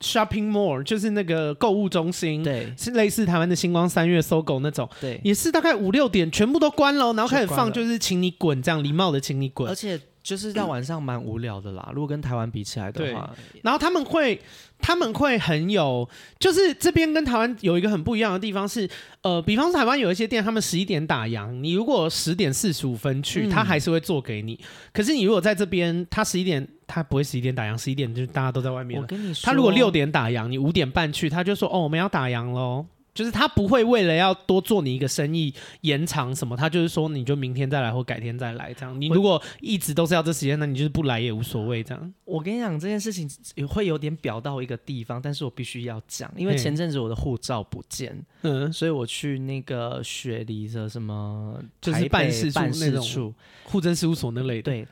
shopping mall，就是那个购物中心，对，是类似台湾的星光三越、SOGO 那种，对，也是大概五六点全部都关了，然后开始放就是请你滚这样礼貌的请你滚，而且就是在晚上蛮无聊的啦。如果跟台湾比起来的话，然后他们会他们会很有，就是这边跟台湾有一个很不一样的地方是，呃，比方说台湾有一些店，他们十一点打烊，你如果十点四十五分去，他还是会做给你。可是你如果在这边，他十一点他不会十一点打烊，十一点就大家都在外面。我跟你说，他如果六点打烊，你五点半去，他就说哦，我们要打烊喽。就是他不会为了要多做你一个生意延长什么，他就是说你就明天再来或改天再来这样。你如果一直都是要这时间，那你就是不来也无所谓这样。我跟你讲这件事情也会有点表到一个地方，但是我必须要讲，因为前阵子我的护照不见，嗯，所以我去那个雪梨的什么就是办事处办事处户政事务所那类的，对，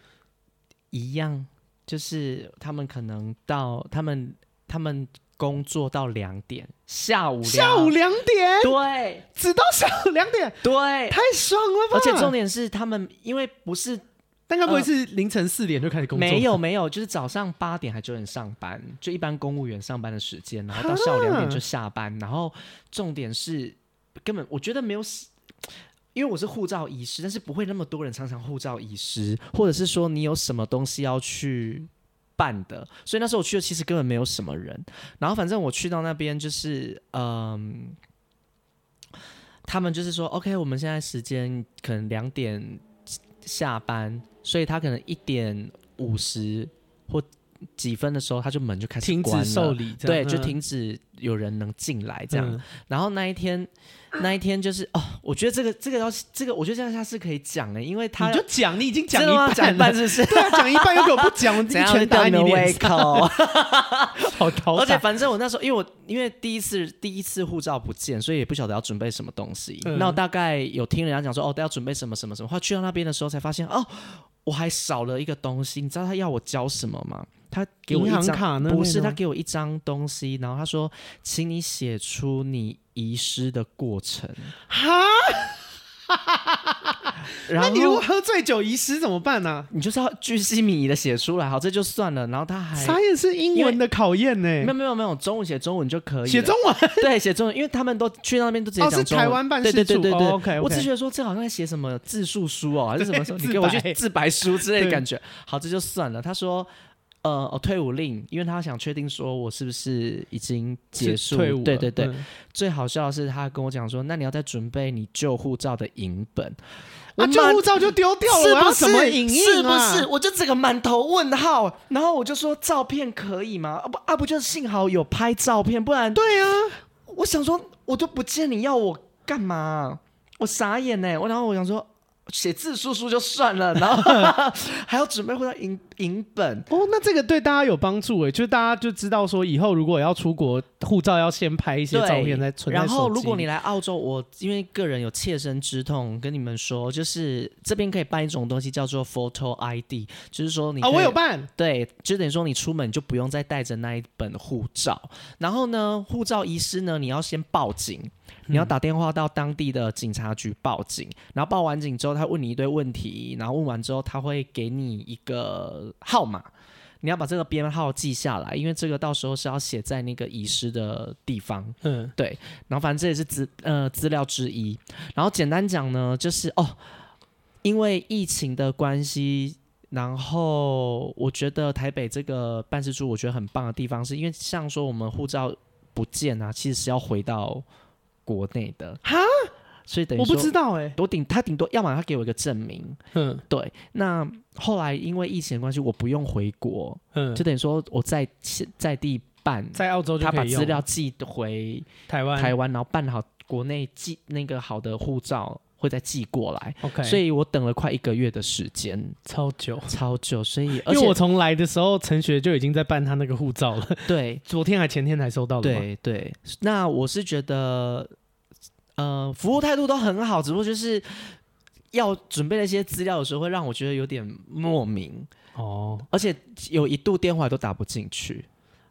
一样，就是他们可能到他们他们。工作到两点，下午下午两点，对，直到下午两点，对，太爽了吧！而且重点是，他们因为不是，但该不会是凌晨四点就开始工作？没有没有，就是早上八点还九点上班，就一般公务员上班的时间，然后到下午两点就下班。然后重点是，根本我觉得没有，因为我是护照遗失，但是不会那么多人常常护照遗失，或者是说你有什么东西要去。办的，所以那时候我去的其实根本没有什么人。然后反正我去到那边就是，嗯，他们就是说，OK，我们现在时间可能两点下班，所以他可能一点五十或几分的时候，他就门就开始停止受理，对，就停止有人能进来这样。嗯、然后那一天。那一天就是哦，我觉得这个这个要这个，我觉得这样下是可以讲的，因为他你就讲，你已经讲一半了，讲一半是不是？对啊，讲一半又给我不讲，我 全打你胃口，好讨而且反正我那时候，因为我因为第一次第一次护照不见，所以也不晓得要准备什么东西。嗯、那我大概有听人家讲说，哦，都要准备什么什么什么。后来去到那边的时候才发现，哦，我还少了一个东西。你知道他要我交什么吗？他给我一张？不是，他给我一张东西，然后他说，请你写出你。遗失的过程哈，然后你如果喝醉酒遗失怎么办呢？啊？你就是要巨细靡遗的写出来，好，这就算了。然后他还啥也是英文的考验呢？没有没有没有，中文写中文就可以写中文，对，写中文，因为他们都去那边都直接讲中文。哦，是台湾办事处，对对对对对。哦、OK，, okay 我只觉得说这好像在写什么自述书哦，还是什么时候你给我去自白书之类的感觉。好，这就算了。他说。呃，哦，退伍令，因为他想确定说我是不是已经结束。退伍。对对对，嗯、最好笑的是他跟我讲说，那你要再准备你旧护照的影本。我旧护照就丢掉了，是不是？什么影印啊？是不是？我就整个满头问号，然后我就说照片可以吗？啊不啊不，就是幸好有拍照片，不然对啊，我想说我都不见你要我干嘛？我傻眼呢，我然后我想说。写字叔叔就算了，然后 还要准备护照影影本哦，那这个对大家有帮助诶，就是大家就知道说以后如果要出国，护照要先拍一些照片再存。然后如果你来澳洲，我因为个人有切身之痛，跟你们说，就是这边可以办一种东西叫做 Photo ID，就是说你啊、哦，我有办，对，就等于说你出门就不用再带着那一本护照。然后呢，护照遗失呢，你要先报警。你要打电话到当地的警察局报警，然后报完警之后，他问你一堆问题，然后问完之后，他会给你一个号码，你要把这个编号记下来，因为这个到时候是要写在那个遗失的地方。嗯，对。然后反正这也是资呃资料之一。然后简单讲呢，就是哦，因为疫情的关系，然后我觉得台北这个办事处我觉得很棒的地方，是因为像说我们护照不见啊，其实是要回到。国内的。哈，所以等于我不知道哎、欸，我顶他顶多要么他给我一个证明，嗯，对。那后来因为疫情的关系，我不用回国，嗯，就等于说我在在地办，在澳洲就可以用，他把资料寄回台湾，台湾然后办好国内寄那个好的护照。会再寄过来，OK，所以我等了快一个月的时间，超久，超久。所以，因为我从来的时候，陈学就已经在办他那个护照了。对，昨天还前天才收到的。对对，那我是觉得，呃，服务态度都很好，只不过就是要准备那些资料的时候，会让我觉得有点莫名哦，而且有一度电话都打不进去。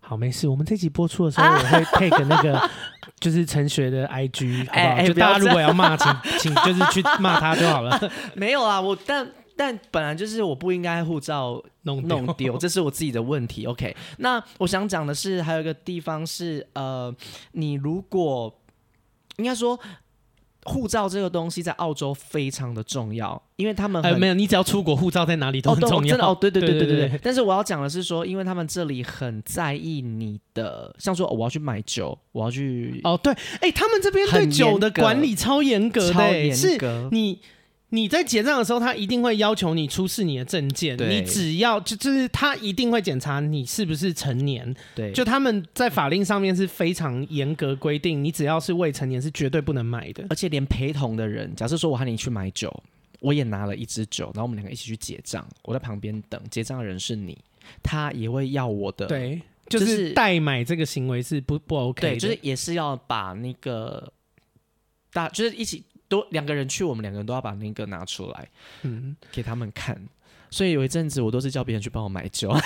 好，没事。我们这集播出的时候，我会 take 那个就是陈学的 IG，好不好？欸欸、就大家如果要骂，请 请就是去骂他就好了。没有啊，我但但本来就是我不应该护照弄弄丢，这是我自己的问题。OK，那我想讲的是，还有一个地方是，呃，你如果应该说护照这个东西在澳洲非常的重要，因为他们哎没有，你只要出国，护照在哪里都很重要。哦，哦，对对对对对对。但是我要讲的是说，因为他们这里很在意你的，像说我要去买酒，我要去哦对，哎，他们这边对酒的管理超严格的，超严格，你。你在结账的时候，他一定会要求你出示你的证件。你只要就就是他一定会检查你是不是成年。对，就他们在法令上面是非常严格规定，你只要是未成年是绝对不能买的。而且连陪同的人，假设说我喊你去买酒，我也拿了一支酒，然后我们两个一起去结账，我在旁边等，结账的人是你，他也会要我的。对，就是代买这个行为是不不 OK 的。对，就是也是要把那个大就是一起。都两个人去，我们两个人都要把那个拿出来，嗯，给他们看。所以有一阵子，我都是叫别人去帮我买酒，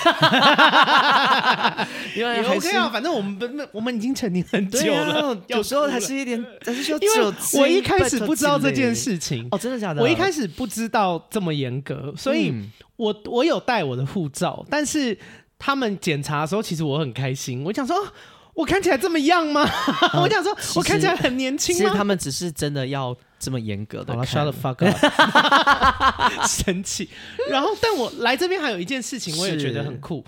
因为 OK 啊，反正我们不，我们已经成年很久了，啊、有时候还是一点，还是需要酒。因为我一开始不知道这件事情哦，真的假的？我一开始不知道这么严格，所以我我有带我的护照，但是他们检查的时候，其实我很开心，我想说。我看起来这么样吗？嗯、我想说，我看起来很年轻吗？其实他们只是真的要这么严格的。好了，shut the fuck up！生气。然后，但我来这边还有一件事情，我也觉得很酷。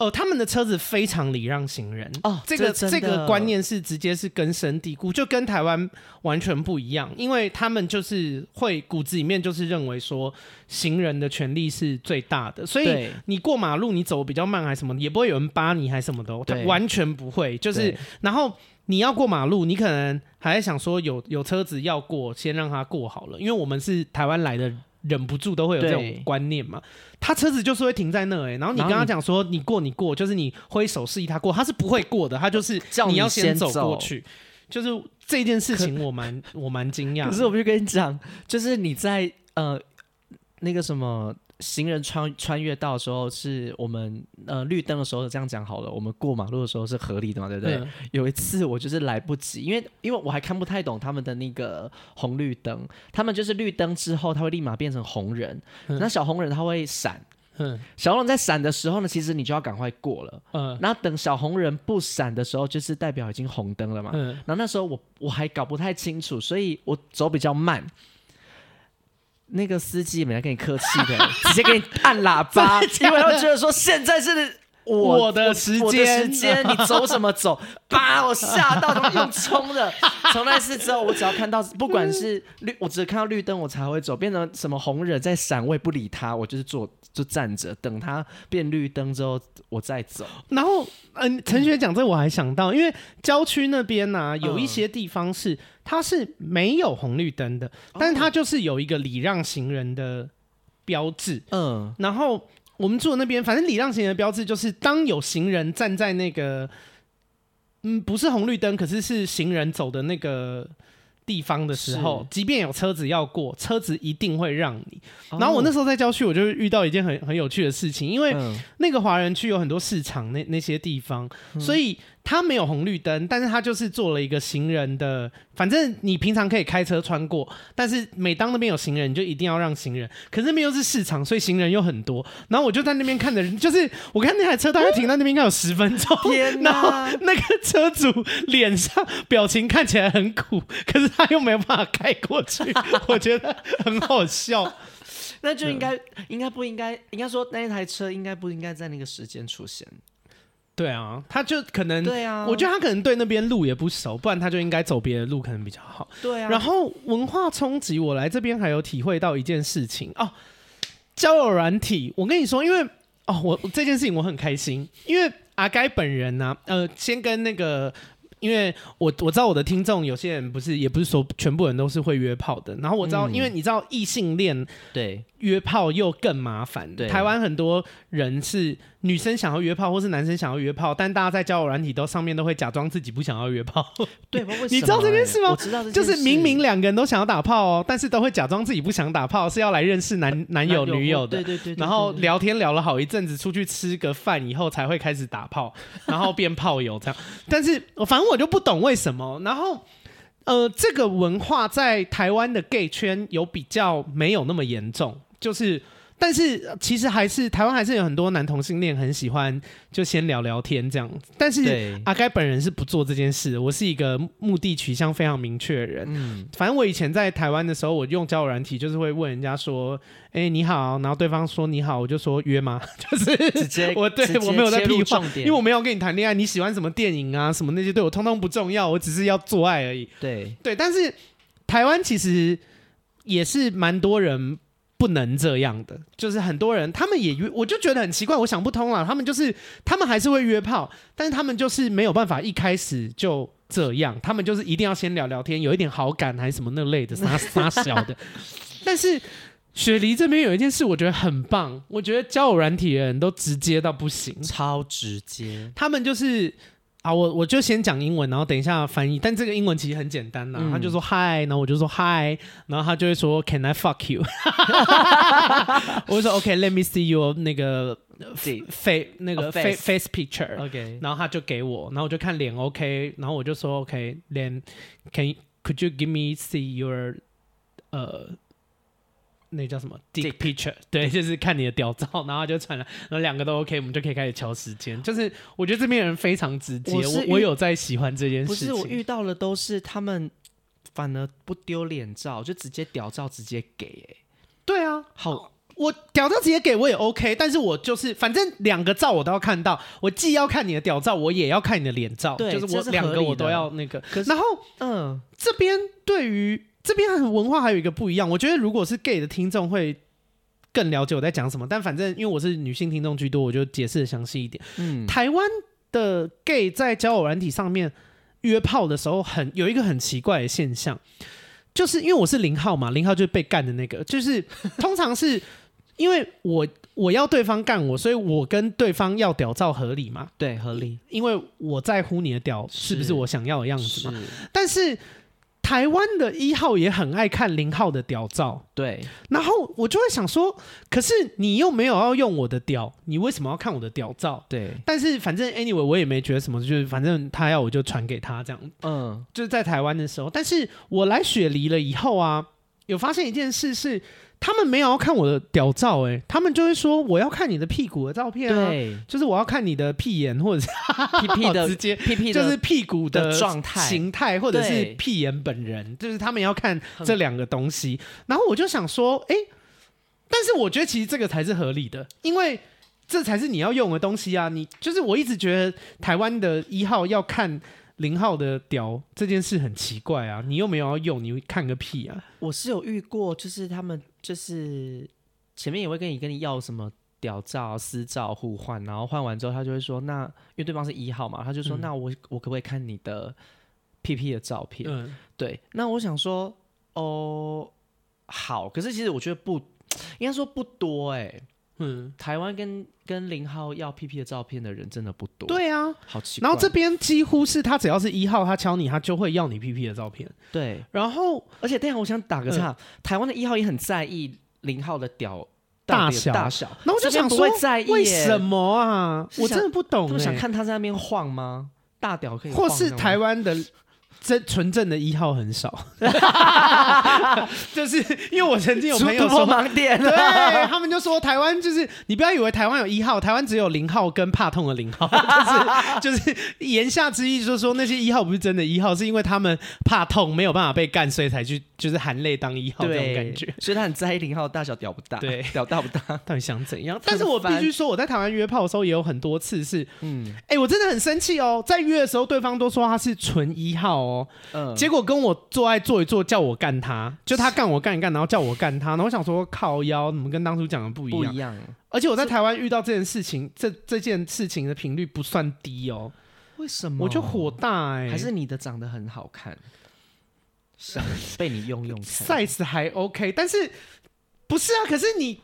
哦，他们的车子非常礼让行人。哦，这个这，这个观念是直接是根深蒂固，就跟台湾完全不一样，因为他们就是会骨子里面就是认为说行人的权利是最大的，所以你过马路你走比较慢还是什么，也不会有人扒你还是什么的，他完全不会，就是然后你要过马路，你可能还在想说有有车子要过，先让他过好了，因为我们是台湾来的。忍不住都会有这种观念嘛？他车子就是会停在那哎、欸，然后你跟他讲说你过你过，就是你挥手示意他过，他是不会过的，他就是 你要先走过去。就是这件事情我蛮 我蛮惊讶。可是我不是跟你讲，就是你在呃那个什么。行人穿穿越道的时候，是我们呃绿灯的时候这样讲好了。我们过马路的时候是合理的嘛，对不对？嗯、有一次我就是来不及，因为因为我还看不太懂他们的那个红绿灯，他们就是绿灯之后，他会立马变成红人，嗯、那小红人他会闪，嗯、小红人在闪的时候呢，其实你就要赶快过了，嗯，然后等小红人不闪的时候，就是代表已经红灯了嘛，嗯，然后那时候我我还搞不太清楚，所以我走比较慢。那个司机也没来跟你客气的，直接给你按喇叭，因为他觉得说现在是我，我的时间，时间你走什么走？把我吓到，都用冲的。从那次之后，我只要看到不管是绿，我只看到绿灯我才会走，变成什么红人在闪，我也不理他，我就是坐就站着等他变绿灯之后我再走。然后，嗯、呃，陈学讲这我还想到，因为郊区那边呢、啊，有一些地方是。它是没有红绿灯的，但是它就是有一个礼让行人的标志。嗯，然后我们住的那边，反正礼让行人的标志就是，当有行人站在那个，嗯，不是红绿灯，可是是行人走的那个。地方的时候，即便有车子要过，车子一定会让你。然后我那时候在郊区，我就遇到一件很很有趣的事情，因为那个华人区有很多市场，那那些地方，所以他没有红绿灯，但是它就是做了一个行人的，反正你平常可以开车穿过，但是每当那边有行人，你就一定要让行人。可是那边又是市场，所以行人又很多。然后我就在那边看的人，就是我看那台车大概停在那边应该有十分钟，天哪，然后那个车主脸上表情看起来很苦，可是。他又没有办法开过去，我觉得很好笑。那就应该，应该不应该？应该说那一台车应该不应该在那个时间出现？对啊，他就可能对啊，我觉得他可能对那边路也不熟，不然他就应该走别的路，可能比较好。对啊。然后文化冲击，我来这边还有体会到一件事情哦，交友软体。我跟你说，因为哦，我这件事情我很开心，因为阿该本人呢、啊，呃，先跟那个。因为我我知道我的听众有些人不是，也不是说全部人都是会约炮的。然后我知道，嗯、因为你知道异性恋对约炮又更麻烦。对，台湾很多人是女生想要约炮，或是男生想要约炮，但大家在交友软体都上面都会假装自己不想要约炮。对，你知道这件事吗？我知道，就是明明两个人都想要打炮哦，但是都会假装自己不想打炮，是要来认识男男友女友的。对对对，对。然后聊天聊了好一阵子，出去吃个饭以后才会开始打炮，然后变炮友这样。但是我反正我就不懂为什么。然后呃，这个文化在台湾的 gay 圈有比较没有那么严重，就是。但是其实还是台湾还是有很多男同性恋很喜欢就先聊聊天这样子。但是阿该本人是不做这件事的。我是一个目的取向非常明确的人。嗯，反正我以前在台湾的时候，我用交友软体就是会问人家说：“哎、欸，你好。”然后对方说：“你好。”我就说：“约吗？” 就是直接我对我没有在屁话，因为我没有跟你谈恋爱。你喜欢什么电影啊？什么那些对我通通不重要，我只是要做爱而已。对对，但是台湾其实也是蛮多人。不能这样的，就是很多人他们也约，我就觉得很奇怪，我想不通了。他们就是他们还是会约炮，但是他们就是没有办法一开始就这样，他们就是一定要先聊聊天，有一点好感还是什么那类的，撒撒小的。但是雪梨这边有一件事，我觉得很棒，我觉得交友软体的人都直接到不行，超直接，他们就是。啊，我我就先讲英文，然后等一下翻译。但这个英文其实很简单呐、啊，嗯、他就说 Hi，然后我就说 Hi，然后他就会说 Can I fuck you？我就说 OK，Let、okay, me see your 那个 face 那个 face face picture。OK，然后他就给我，然后我就看脸 OK，然后我就说 OK，脸 Can you, could you give me see your 呃。那叫什么？Dick picture，对，就是看你的屌照，然后就传了，然后两个都 OK，我们就可以开始敲时间。就是我觉得这边人非常直接，我我，我有在喜欢这件事情。不是我遇到的都是他们反而不丢脸照，就直接屌照直接给、欸。对啊，好，我屌照直接给我也 OK，但是我就是反正两个照我都要看到，我既要看你的屌照，我也要看你的脸照，对就是我两个我都要那个。可是然后嗯，这边对于。这边文化还有一个不一样，我觉得如果是 gay 的听众会更了解我在讲什么，但反正因为我是女性听众居多，我就解释的详细一点。嗯，台湾的 gay 在交友软体上面约炮的时候很，很有一个很奇怪的现象，就是因为我是零号嘛，零号就是被干的那个，就是通常是因为我我要对方干我，所以我跟对方要屌照合理嘛？对，合理，因为我在乎你的屌是不是我想要的样子嘛？是但是。台湾的一号也很爱看零号的屌照，对。然后我就会想说，可是你又没有要用我的屌，你为什么要看我的屌照？对。但是反正 anyway 我也没觉得什么，就是反正他要我就传给他这样。嗯，就是在台湾的时候，但是我来雪梨了以后啊，有发现一件事是。他们没有要看我的屌照，哎，他们就会说我要看你的屁股的照片啊，对，就是我要看你的屁眼或者是屁屁的 直接屁屁就是屁股的状态形态，或者是屁眼本人，就是他们要看这两个东西。然后我就想说，哎，但是我觉得其实这个才是合理的，因为这才是你要用的东西啊。你就是我一直觉得台湾的一号要看。零号的屌这件事很奇怪啊，你又没有要用，你会看个屁啊！我是有遇过，就是他们就是前面也会跟你跟你要什么屌照、私照互换，然后换完之后他就会说，那因为对方是一号嘛，他就说，嗯、那我我可不可以看你的屁屁的照片？嗯，对。那我想说，哦，好，可是其实我觉得不应该说不多哎、欸。嗯，台湾跟跟零号要 P P 的照片的人真的不多。对啊，好奇怪。然后这边几乎是他只要是一号，他敲你，他就会要你 P P 的照片。对，然后而且等下我想打个岔，嗯、台湾的一号也很在意零号的屌大小大小。那我就想说，为什么啊？我真的不懂、欸。不想看他在那边晃吗？大屌可以，或是台湾的。真纯正的一号很少，就是因为我曾经有朋友说盲点，对，他们就说台湾就是你不要以为台湾有一号，台湾只有零号跟怕痛的零号，就是就是言下之意就是说那些一号不是真的一号，是因为他们怕痛没有办法被干，所以才去就是含泪当一号这种感觉，所以他很在意零号大小屌不大，对，屌大不大，到底想怎样？但是我必须说我在台湾约炮的时候也有很多次是，嗯，哎、欸，我真的很生气哦，在约的时候对方都说他是纯一号。哦，嗯，结果跟我做爱做一做，叫我干他，就他干我干一干，然后叫我干他，然后我想说靠腰，怎么跟当初讲的不一样？不一样。而且我在台湾遇到这件事情，这这件事情的频率不算低哦。为什么？我就火大哎、欸！还是你的长得很好看，是 被你用用，size 还 OK，但是不是啊？可是你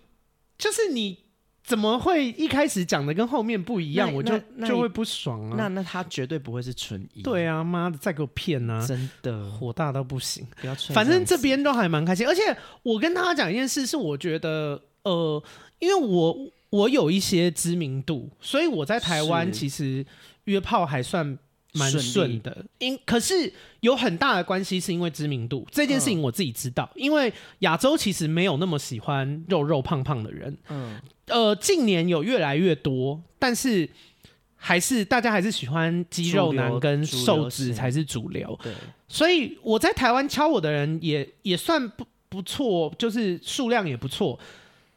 就是你。怎么会一开始讲的跟后面不一样？我就就会不爽啊！那那他绝对不会是纯一。对啊，妈的，再给我骗啊！真的火大到不行。不要吹。反正这边都还蛮开心，而且我跟大家讲一件事，是我觉得呃，因为我我有一些知名度，所以我在台湾其实约炮还算蛮顺的。因可是有很大的关系是因为知名度这件事情，我自己知道，嗯、因为亚洲其实没有那么喜欢肉肉胖胖的人。嗯，呃，近年有越来越多，但是还是大家还是喜欢肌肉男跟瘦子才是主流。主流对，所以我在台湾敲我的人也也算不不错，就是数量也不错。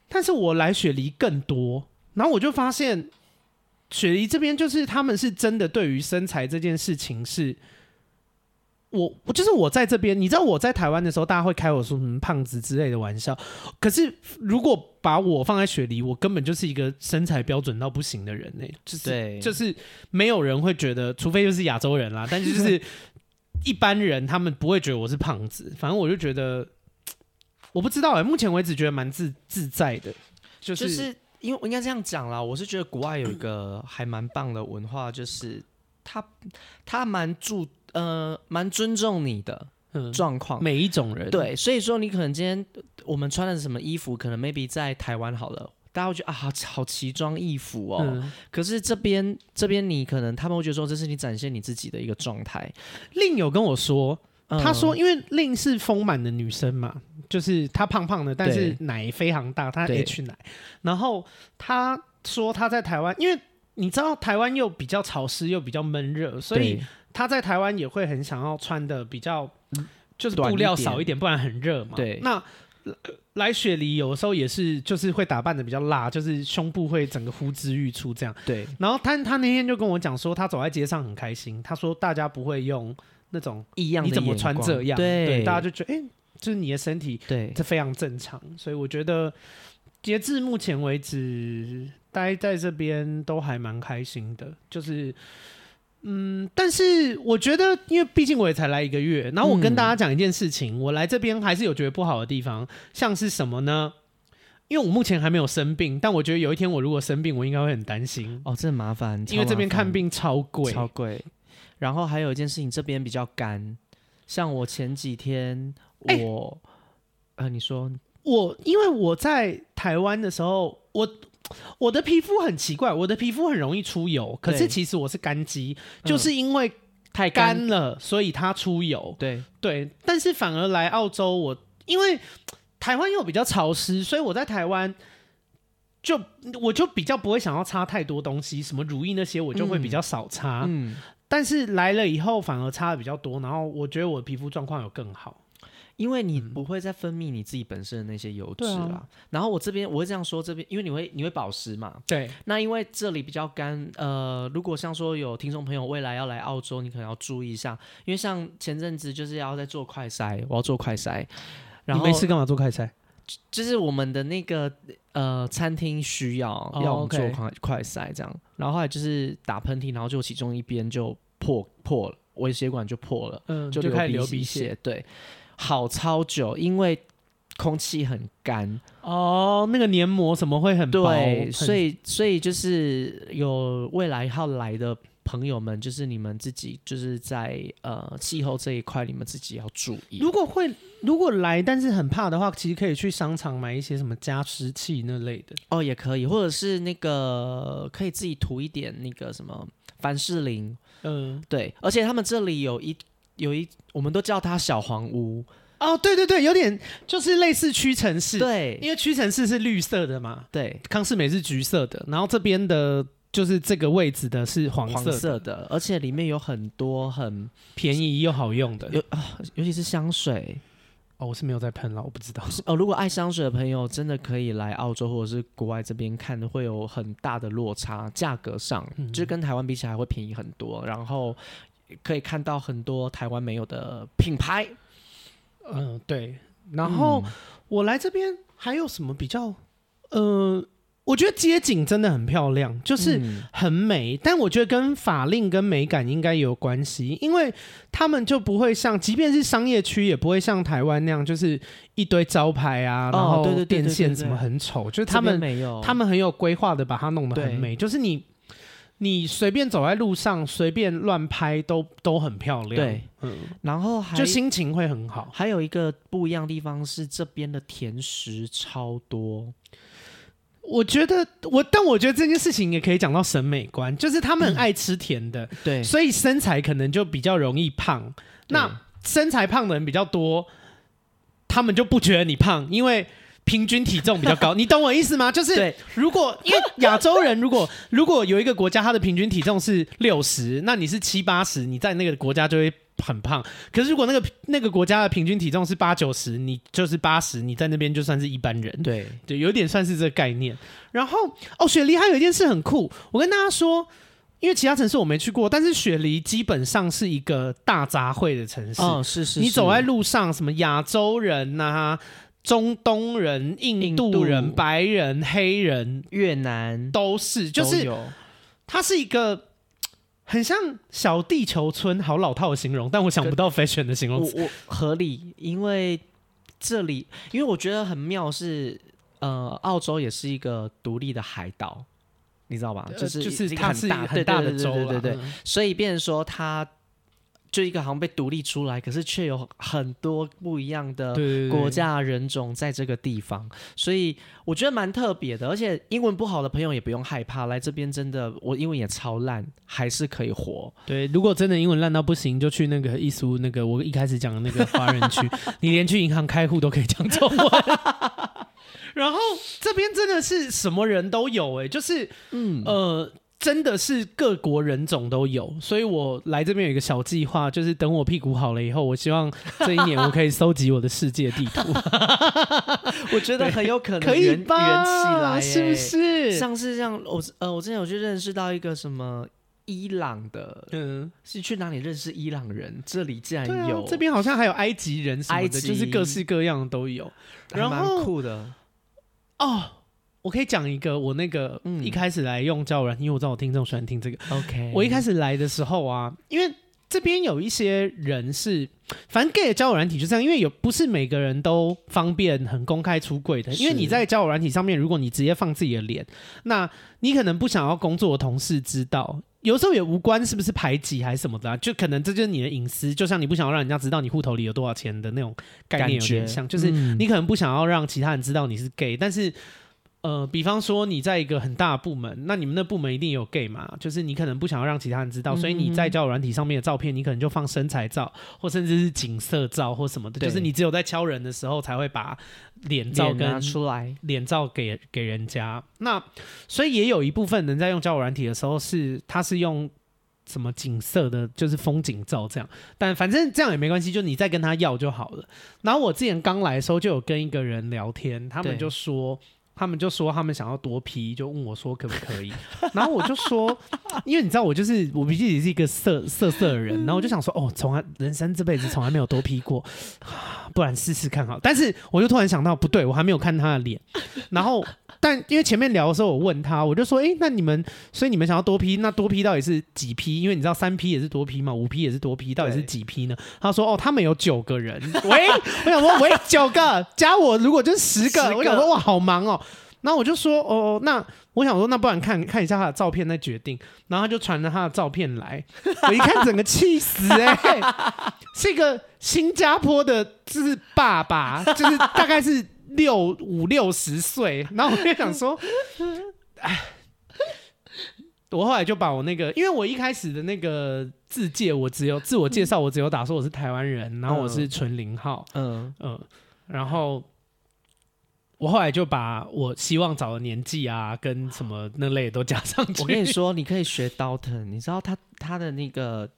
但是我来雪梨更多，然后我就发现。雪梨这边就是他们是真的对于身材这件事情是，我我就是我在这边，你知道我在台湾的时候，大家会开我说什么胖子之类的玩笑。可是如果把我放在雪梨，我根本就是一个身材标准到不行的人呢、欸。就是对就是没有人会觉得，除非就是亚洲人啦，但是就是一般人他们不会觉得我是胖子。反正我就觉得，我不知道哎、欸，目前为止觉得蛮自自在的，就是。就是因为我应该这样讲啦，我是觉得国外有一个还蛮棒的文化，就是他他蛮注呃蛮尊重你的状况，每一种人对，所以说你可能今天我们穿的什么衣服，可能 maybe 在台湾好了，大家会觉得啊好好奇装异服哦，嗯、可是这边这边你可能他们会觉得说，这是你展现你自己的一个状态。另有跟我说。他说：“因为令是丰满的女生嘛，就是她胖胖的，但是奶非常大，她 H 奶。然后他说他在台湾，因为你知道台湾又比较潮湿又比较闷热，所以他在台湾也会很想要穿的比较，就是布料少一点，不然很热嘛。对，那来雪梨有时候也是，就是会打扮的比较辣，就是胸部会整个呼之欲出这样。对，然后他他那天就跟我讲说，他走在街上很开心，他说大家不会用。”那种异样，你怎么穿这样？对，对，大家就觉得，哎、欸，就是你的身体，对，这非常正常。所以我觉得，截至目前为止，待在这边都还蛮开心的。就是，嗯，但是我觉得，因为毕竟我也才来一个月，然后我跟大家讲一件事情，嗯、我来这边还是有觉得不好的地方，像是什么呢？因为我目前还没有生病，但我觉得有一天我如果生病，我应该会很担心。哦，这很麻烦，因为这边看病超贵，超贵。然后还有一件事情，这边比较干，像我前几天我，欸、呃，你说。我，因为我在台湾的时候，我我的皮肤很奇怪，我的皮肤很容易出油，可是其实我是干肌，就是因为太干了，干。所以它出油。对。对，但是反而来澳洲，我因为台湾又比较潮湿，所以我在台湾就我就比较不会想要擦太多东西，什么乳液那些我就会比较少擦。嗯。嗯但是来了以后反而差的比较多，然后我觉得我的皮肤状况有更好，因为你不会再分泌你自己本身的那些油脂了。啊、然后我这边我会这样说，这边因为你会你会保湿嘛，对。那因为这里比较干，呃，如果像说有听众朋友未来要来澳洲，你可能要注意一下，因为像前阵子就是要在做快筛，我要做快筛，然后你没事干嘛做快筛？就是我们的那个呃餐厅需要、oh, 要我们做快快筛这样，然后后来就是打喷嚏，然后就其中一边就破破了，微血管就破了，嗯，就开始流鼻血，对，好超久，因为空气很干。哦，oh, 那个黏膜什么会很薄，对，很所以所以就是有未来要来的。朋友们，就是你们自己，就是在呃气候这一块，你们自己要注意。如果会，如果来，但是很怕的话，其实可以去商场买一些什么加湿器那类的哦，也可以，或者是那个可以自己涂一点那个什么凡士林，嗯，对。而且他们这里有一有一，我们都叫它小黄屋哦，对对对，有点就是类似屈臣氏，对，因为屈臣氏是绿色的嘛，对，康是美是橘色的，然后这边的。就是这个位置的是黄色的，色的，而且里面有很多很便宜又好用的，有啊，尤其是香水哦，我是没有在喷了，我不知道哦。如果爱香水的朋友，真的可以来澳洲或者是国外这边看，会有很大的落差，价格上，嗯、就跟台湾比起来会便宜很多，然后可以看到很多台湾没有的品牌。嗯、呃，对。然后、嗯、我来这边还有什么比较，呃。我觉得街景真的很漂亮，就是很美，嗯、但我觉得跟法令跟美感应该有关系，因为他们就不会像，即便是商业区，也不会像台湾那样，就是一堆招牌啊，然后电线什么很丑，就是他们没有，他们很有规划的把它弄得很美，就是你你随便走在路上，随便乱拍都都很漂亮，对，嗯，然后还就心情会很好。还有一个不一样的地方是这边的甜食超多。我觉得我，但我觉得这件事情也可以讲到审美观，就是他们很爱吃甜的，嗯、对，所以身材可能就比较容易胖。那身材胖的人比较多，他们就不觉得你胖，因为平均体重比较高。你懂我意思吗？就是如果 因为 亚洲人，如果如果有一个国家他的平均体重是六十，那你是七八十，你在那个国家就会。很胖，可是如果那个那个国家的平均体重是八九十，你就是八十，你在那边就算是一般人。对对，有点算是这个概念。然后哦，雪梨还有一件事很酷，我跟大家说，因为其他城市我没去过，但是雪梨基本上是一个大杂烩的城市。哦，是是是，你走在路上，什么亚洲人呐、啊、中东人、印度人、白人、黑人、越南都是，就是有它是一个。很像小地球村，好老套的形容，但我想不到 fashion 的形容词。我，我合理，因为这里，因为我觉得很妙是，呃，澳洲也是一个独立的海岛，你知道吧？就是就是它是很大的州，对对对，所以变成说它。就一个好像被独立出来，可是却有很多不一样的国家人种在这个地方，对对对，所以我觉得蛮特别的。而且英文不好的朋友也不用害怕，来这边真的，我英文也超烂，还是可以活。对，如果真的英文烂到不行，就去那个艺术那个我一开始讲的那个华人区，你连去银行开户都可以讲中文。然后这边真的是什么人都有哎、欸，就是嗯呃。真的是各国人种都有，所以我来这边有一个小计划，就是等我屁股好了以后，我希望这一年我可以搜集我的世界地图。我觉得很有可能可以吧？圆起来，是不是？像是这样，我呃，我之前有去认识到一个什么伊朗的，嗯，是去哪里认识伊朗人？这里竟然有，啊、这边好像还有埃及人什么的，埃及就是各式各样的都有，然后蛮酷的哦。我可以讲一个，我那个一开始来用交友软体，因为我知道我听众喜欢听这个。OK，我一开始来的时候啊，因为这边有一些人是，反正 gay 的交友软体就这样，因为有不是每个人都方便很公开出柜的，因为你在交友软体上面，如果你直接放自己的脸，那你可能不想要工作的同事知道，有时候也无关是不是排挤还是什么的，啊，就可能这就是你的隐私，就像你不想要让人家知道你户头里有多少钱的那种概念有点像，就是你可能不想要让其他人知道你是 gay，但是。呃，比方说你在一个很大的部门，那你们那部门一定有 gay 嘛？就是你可能不想要让其他人知道，嗯、所以你在交友软体上面的照片，你可能就放身材照，或甚至是景色照或什么的。就是你只有在敲人的时候才会把脸照跟拿出来，脸照给给人家。那所以也有一部分人在用交友软体的时候是，他是用什么景色的，就是风景照这样。但反正这样也没关系，就你再跟他要就好了。然后我之前刚来的时候就有跟一个人聊天，他们就说。他们就说他们想要多 P，就问我说可不可以，然后我就说，因为你知道我就是我毕竟也是一个色色色的人，然后我就想说哦，从来人生这辈子从来没有多 P 过，不然试试看好。但是我就突然想到不对，我还没有看他的脸，然后但因为前面聊的时候我问他，我就说哎，那你们所以你们想要多批那多批到底是几批因为你知道三批也是多批嘛，五批也是多批到底是几批呢？他说哦，他们有九个人。喂，我想说喂，九个加我如果就是十个，十个我想说哇，好忙哦。然后我就说，哦，那我想说，那不然看看一下他的照片再决定。然后他就传了他的照片来，我一看整个气死哎、欸，是一个新加坡的，就是爸爸，就是大概是六五六十岁。然后我就想说，哎，我后来就把我那个，因为我一开始的那个自介，我只有自我介绍，我只有打说我是台湾人，然后我是纯零号，嗯嗯，然后。我后来就把我希望找的年纪啊，跟什么那类都加上去。我跟你说，你可以学 Dalton，你知道他他的那个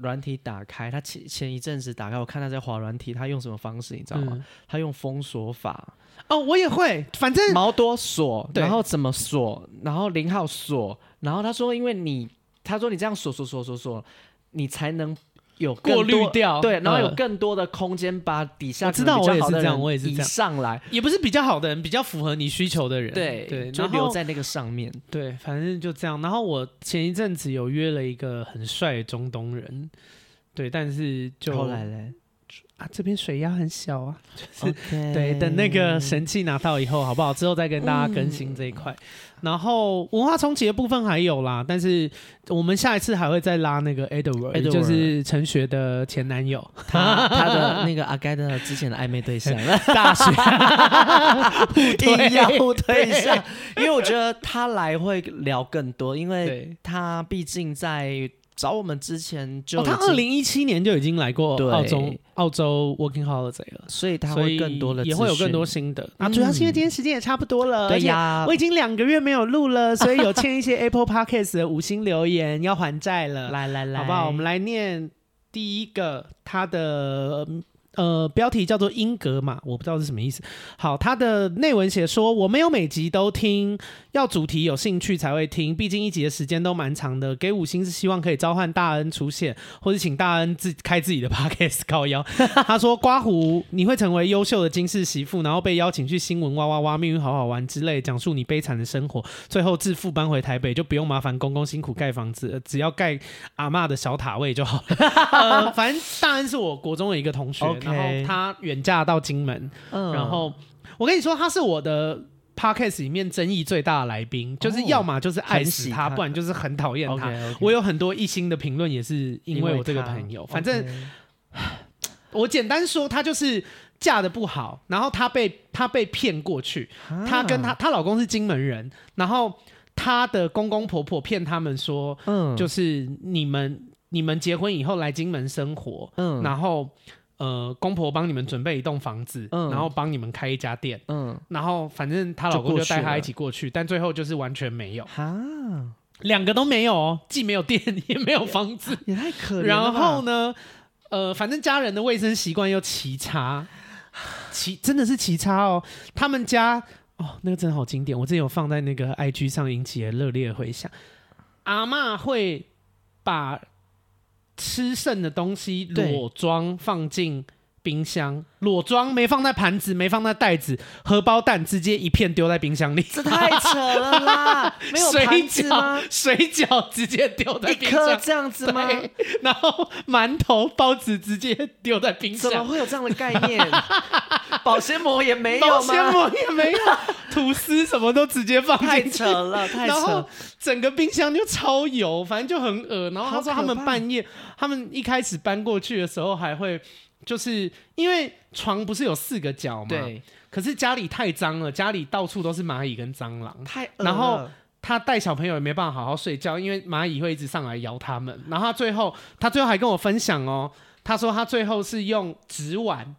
软体打开，他前前一阵子打开，我看他在滑软体，他用什么方式，你知道吗？嗯、他用封锁法。哦，我也会，反正毛多锁，然后怎么锁，然后零号锁，然后他说，因为你他说你这样锁锁锁锁锁，你才能。有过滤掉，对，然后有更多的空间把底下知道我也是这样，我也是这样。上来，也不是比较好的人，比较符合你需求的人，对对，就留在那个上面，对，反正就这样。然后我前一阵子有约了一个很帅的中东人，对，但是就后来嘞，啊，这边水压很小啊，就是 Okay 对，等那个神器拿到以后，好不好？之后再跟大家更新这一块。嗯、然后文化冲击的部分还有啦，但是我们下一次还会再拉那个 Edward，, Edward 就是陈学的前男友，他他的那个阿盖的之前的暧昧对象 大学一定要互推一下，因为我觉得他来会聊更多，因为他毕竟在。找我们之前就、哦，他二零一七年就已经来过澳洲澳洲 Working Holiday 了，所以他会更多的也会有更多心得。啊，主要是因为今天时间也差不多了，对呀、嗯，我已经两个月没有录了，所以有欠一些 Apple Podcast 的五星留言要还债了。来来来，好不好？我们来念第一个他的。呃，标题叫做英格玛，我不知道是什么意思。好，他的内文写说，我没有每集都听，要主题有兴趣才会听，毕竟一集的时间都蛮长的。给五星是希望可以召唤大恩出现，或者请大恩自开自己的 podcast 靠腰。他说，刮胡你会成为优秀的金氏媳妇，然后被邀请去新闻哇哇哇，命运好好玩之类，讲述你悲惨的生活，最后致富搬回台北，就不用麻烦公公辛苦盖房子，只要盖阿嬷的小塔位就好了。呃，反正大恩是我国中的一个同学。然后他远嫁到金门，嗯，然后我跟你说，他是我的 podcast 里面争议最大的来宾，就是要么就是爱死他，不然就是很讨厌他。我有很多一星的评论，也是因为我这个朋友。反正我简单说，她就是嫁的不好，然后她被她被骗过去，她跟她她老公是金门人，然后她的公公婆婆骗他们说，嗯，就是你们你们结婚以后来金门生活，嗯，然后。呃，公婆帮你们准备一栋房子，嗯、然后帮你们开一家店，嗯，然后反正她老公就带她一起过去，但最后就是完全没有，哈，两个都没有哦，既没有店也没有房子，也，也太可怜了。然后呢，呃，反正家人的卫生习惯又奇差，奇真的是奇差哦。他们家哦，那个真的好经典，我之前有放在那个 IG 上引起了热烈回响。阿嬷会把。吃剩的东西裸装放进冰箱，裸装没放在盘子，没放在袋子，荷包蛋直接一片丢在冰箱里，这太扯了啦！没有盘子吗？水饺，水饺直接丢在冰箱，一颗这样子吗？然后馒头、包子直接丢在冰箱，怎么会有这样的概念？保鲜膜也没有，保鲜膜也没有，吐司什么都直接放进去，太扯了，太扯了！然后整个冰箱就超油，反正就很恶。然后他说他们半夜，他们一开始搬过去的时候还会。就是因为床不是有四个角吗？对。可是家里太脏了，家里到处都是蚂蚁跟蟑螂，太。然后他带小朋友也没办法好好睡觉，因为蚂蚁会一直上来咬他们。然后他最后，他最后还跟我分享哦，他说他最后是用纸碗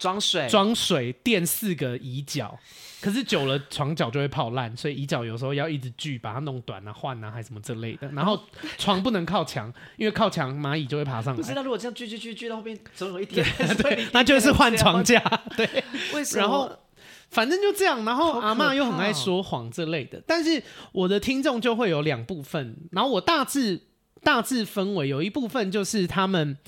装水，装水垫四个椅脚。可是久了床脚就会泡烂，所以椅脚有时候要一直锯，把它弄短啊、换啊，还是什么之类的。然后床不能靠墙，因为靠墙蚂蚁就会爬上来。不是，那如果这样锯锯锯锯到后面，总有一天 对，对，那就是换床架。对，为什么？然后反正就这样。然后阿嬷又很爱说谎这类的，但是我的听众就会有两部分。然后我大致大致分为有一部分就是他们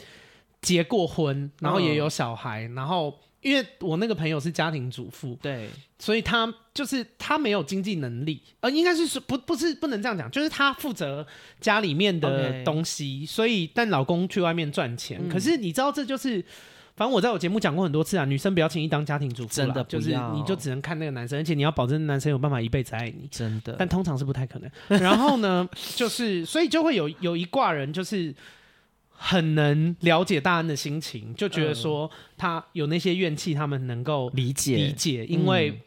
结过婚，然后也有小孩，然后。因为我那个朋友是家庭主妇，对，所以他就是他没有经济能力，呃，应该是说不不是不能这样讲，就是他负责家里面的东西.所以但老公去外面赚钱。嗯、可是你知道，这就是反正我在我节目讲过很多次啊，女生不要轻易当家庭主妇，真的就是你就只能看那个男生，而且你要保证男生有办法一辈子爱你，真的。但通常是不太可能。然后呢，就是所以就会有有一挂人就是。很能了解大恩的心情，就觉得说他有那些怨气，他们能够理解理解，因为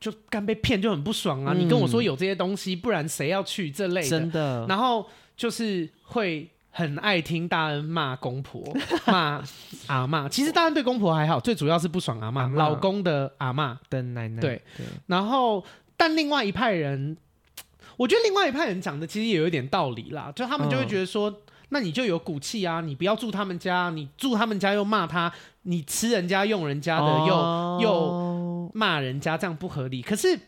就刚被骗就很不爽啊！嗯、你跟我说有这些东西，不然谁要去这类的？真的。然后就是会很爱听大恩骂公婆、骂阿嬷。其实大恩对公婆还好，最主要是不爽阿嬷，阿老公的阿嬷的奶奶。对，对然后，但另外一派人，我觉得另外一派人讲的其实也有一点道理啦，就他们就会觉得说。嗯那你就有骨气啊！你不要住他们家，你住他们家又骂他，你吃人家用人家的又、哦、又骂人家，这样不合理。可是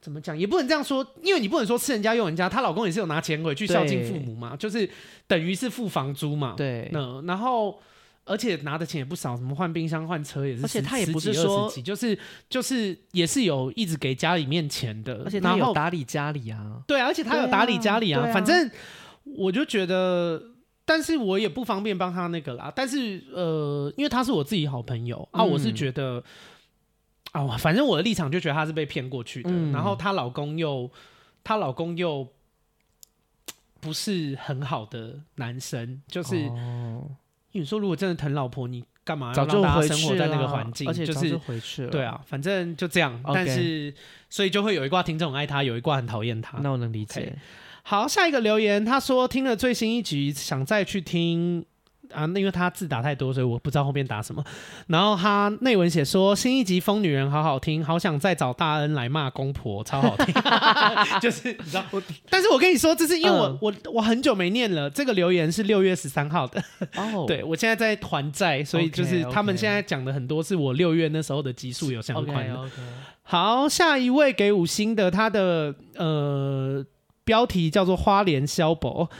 怎么讲也不能这样说，因为你不能说吃人家用人家，她老公也是有拿钱回去孝敬父母嘛，就是等于是付房租嘛。对，那然后而且拿的钱也不少，什么换冰箱、换车也是，而且他也不是说就是就是也是有一直给家里面钱的，而且他有打理家里啊。对啊，而且他有打理家里啊，啊啊、反正。我就觉得但是我也不方便帮他那个啦。但是呃，因为他是我自己好朋友、嗯、啊，我是觉得啊，反正我的立场就觉得他是被骗过去的。嗯、然后她老公又，她老公又不是很好的男生，就是，哦、你说如果真的疼老婆，你干嘛要让大家生活在那个环境？而且就是回去了，对啊，反正就这样。但是所以就会有一卦听众很爱他，有一卦很讨厌他。那我能理解。好，下一个留言，他说听了最新一集，想再去听啊，那因为他字打太多，所以我不知道后面打什么。然后他内文写说新一集疯女人好好听，好想再找大恩来骂公婆，超好听。就是你知道，我但是我跟你说，这是因为我、嗯、我我很久没念了，这个留言是六月十三号的。哦，对我现在在还债，所以就是他们现在讲的很多是我六月那时候的集数有相关的。Okay, okay. 好，下一位给五星的，他的呃。标题叫做花莲萧伯，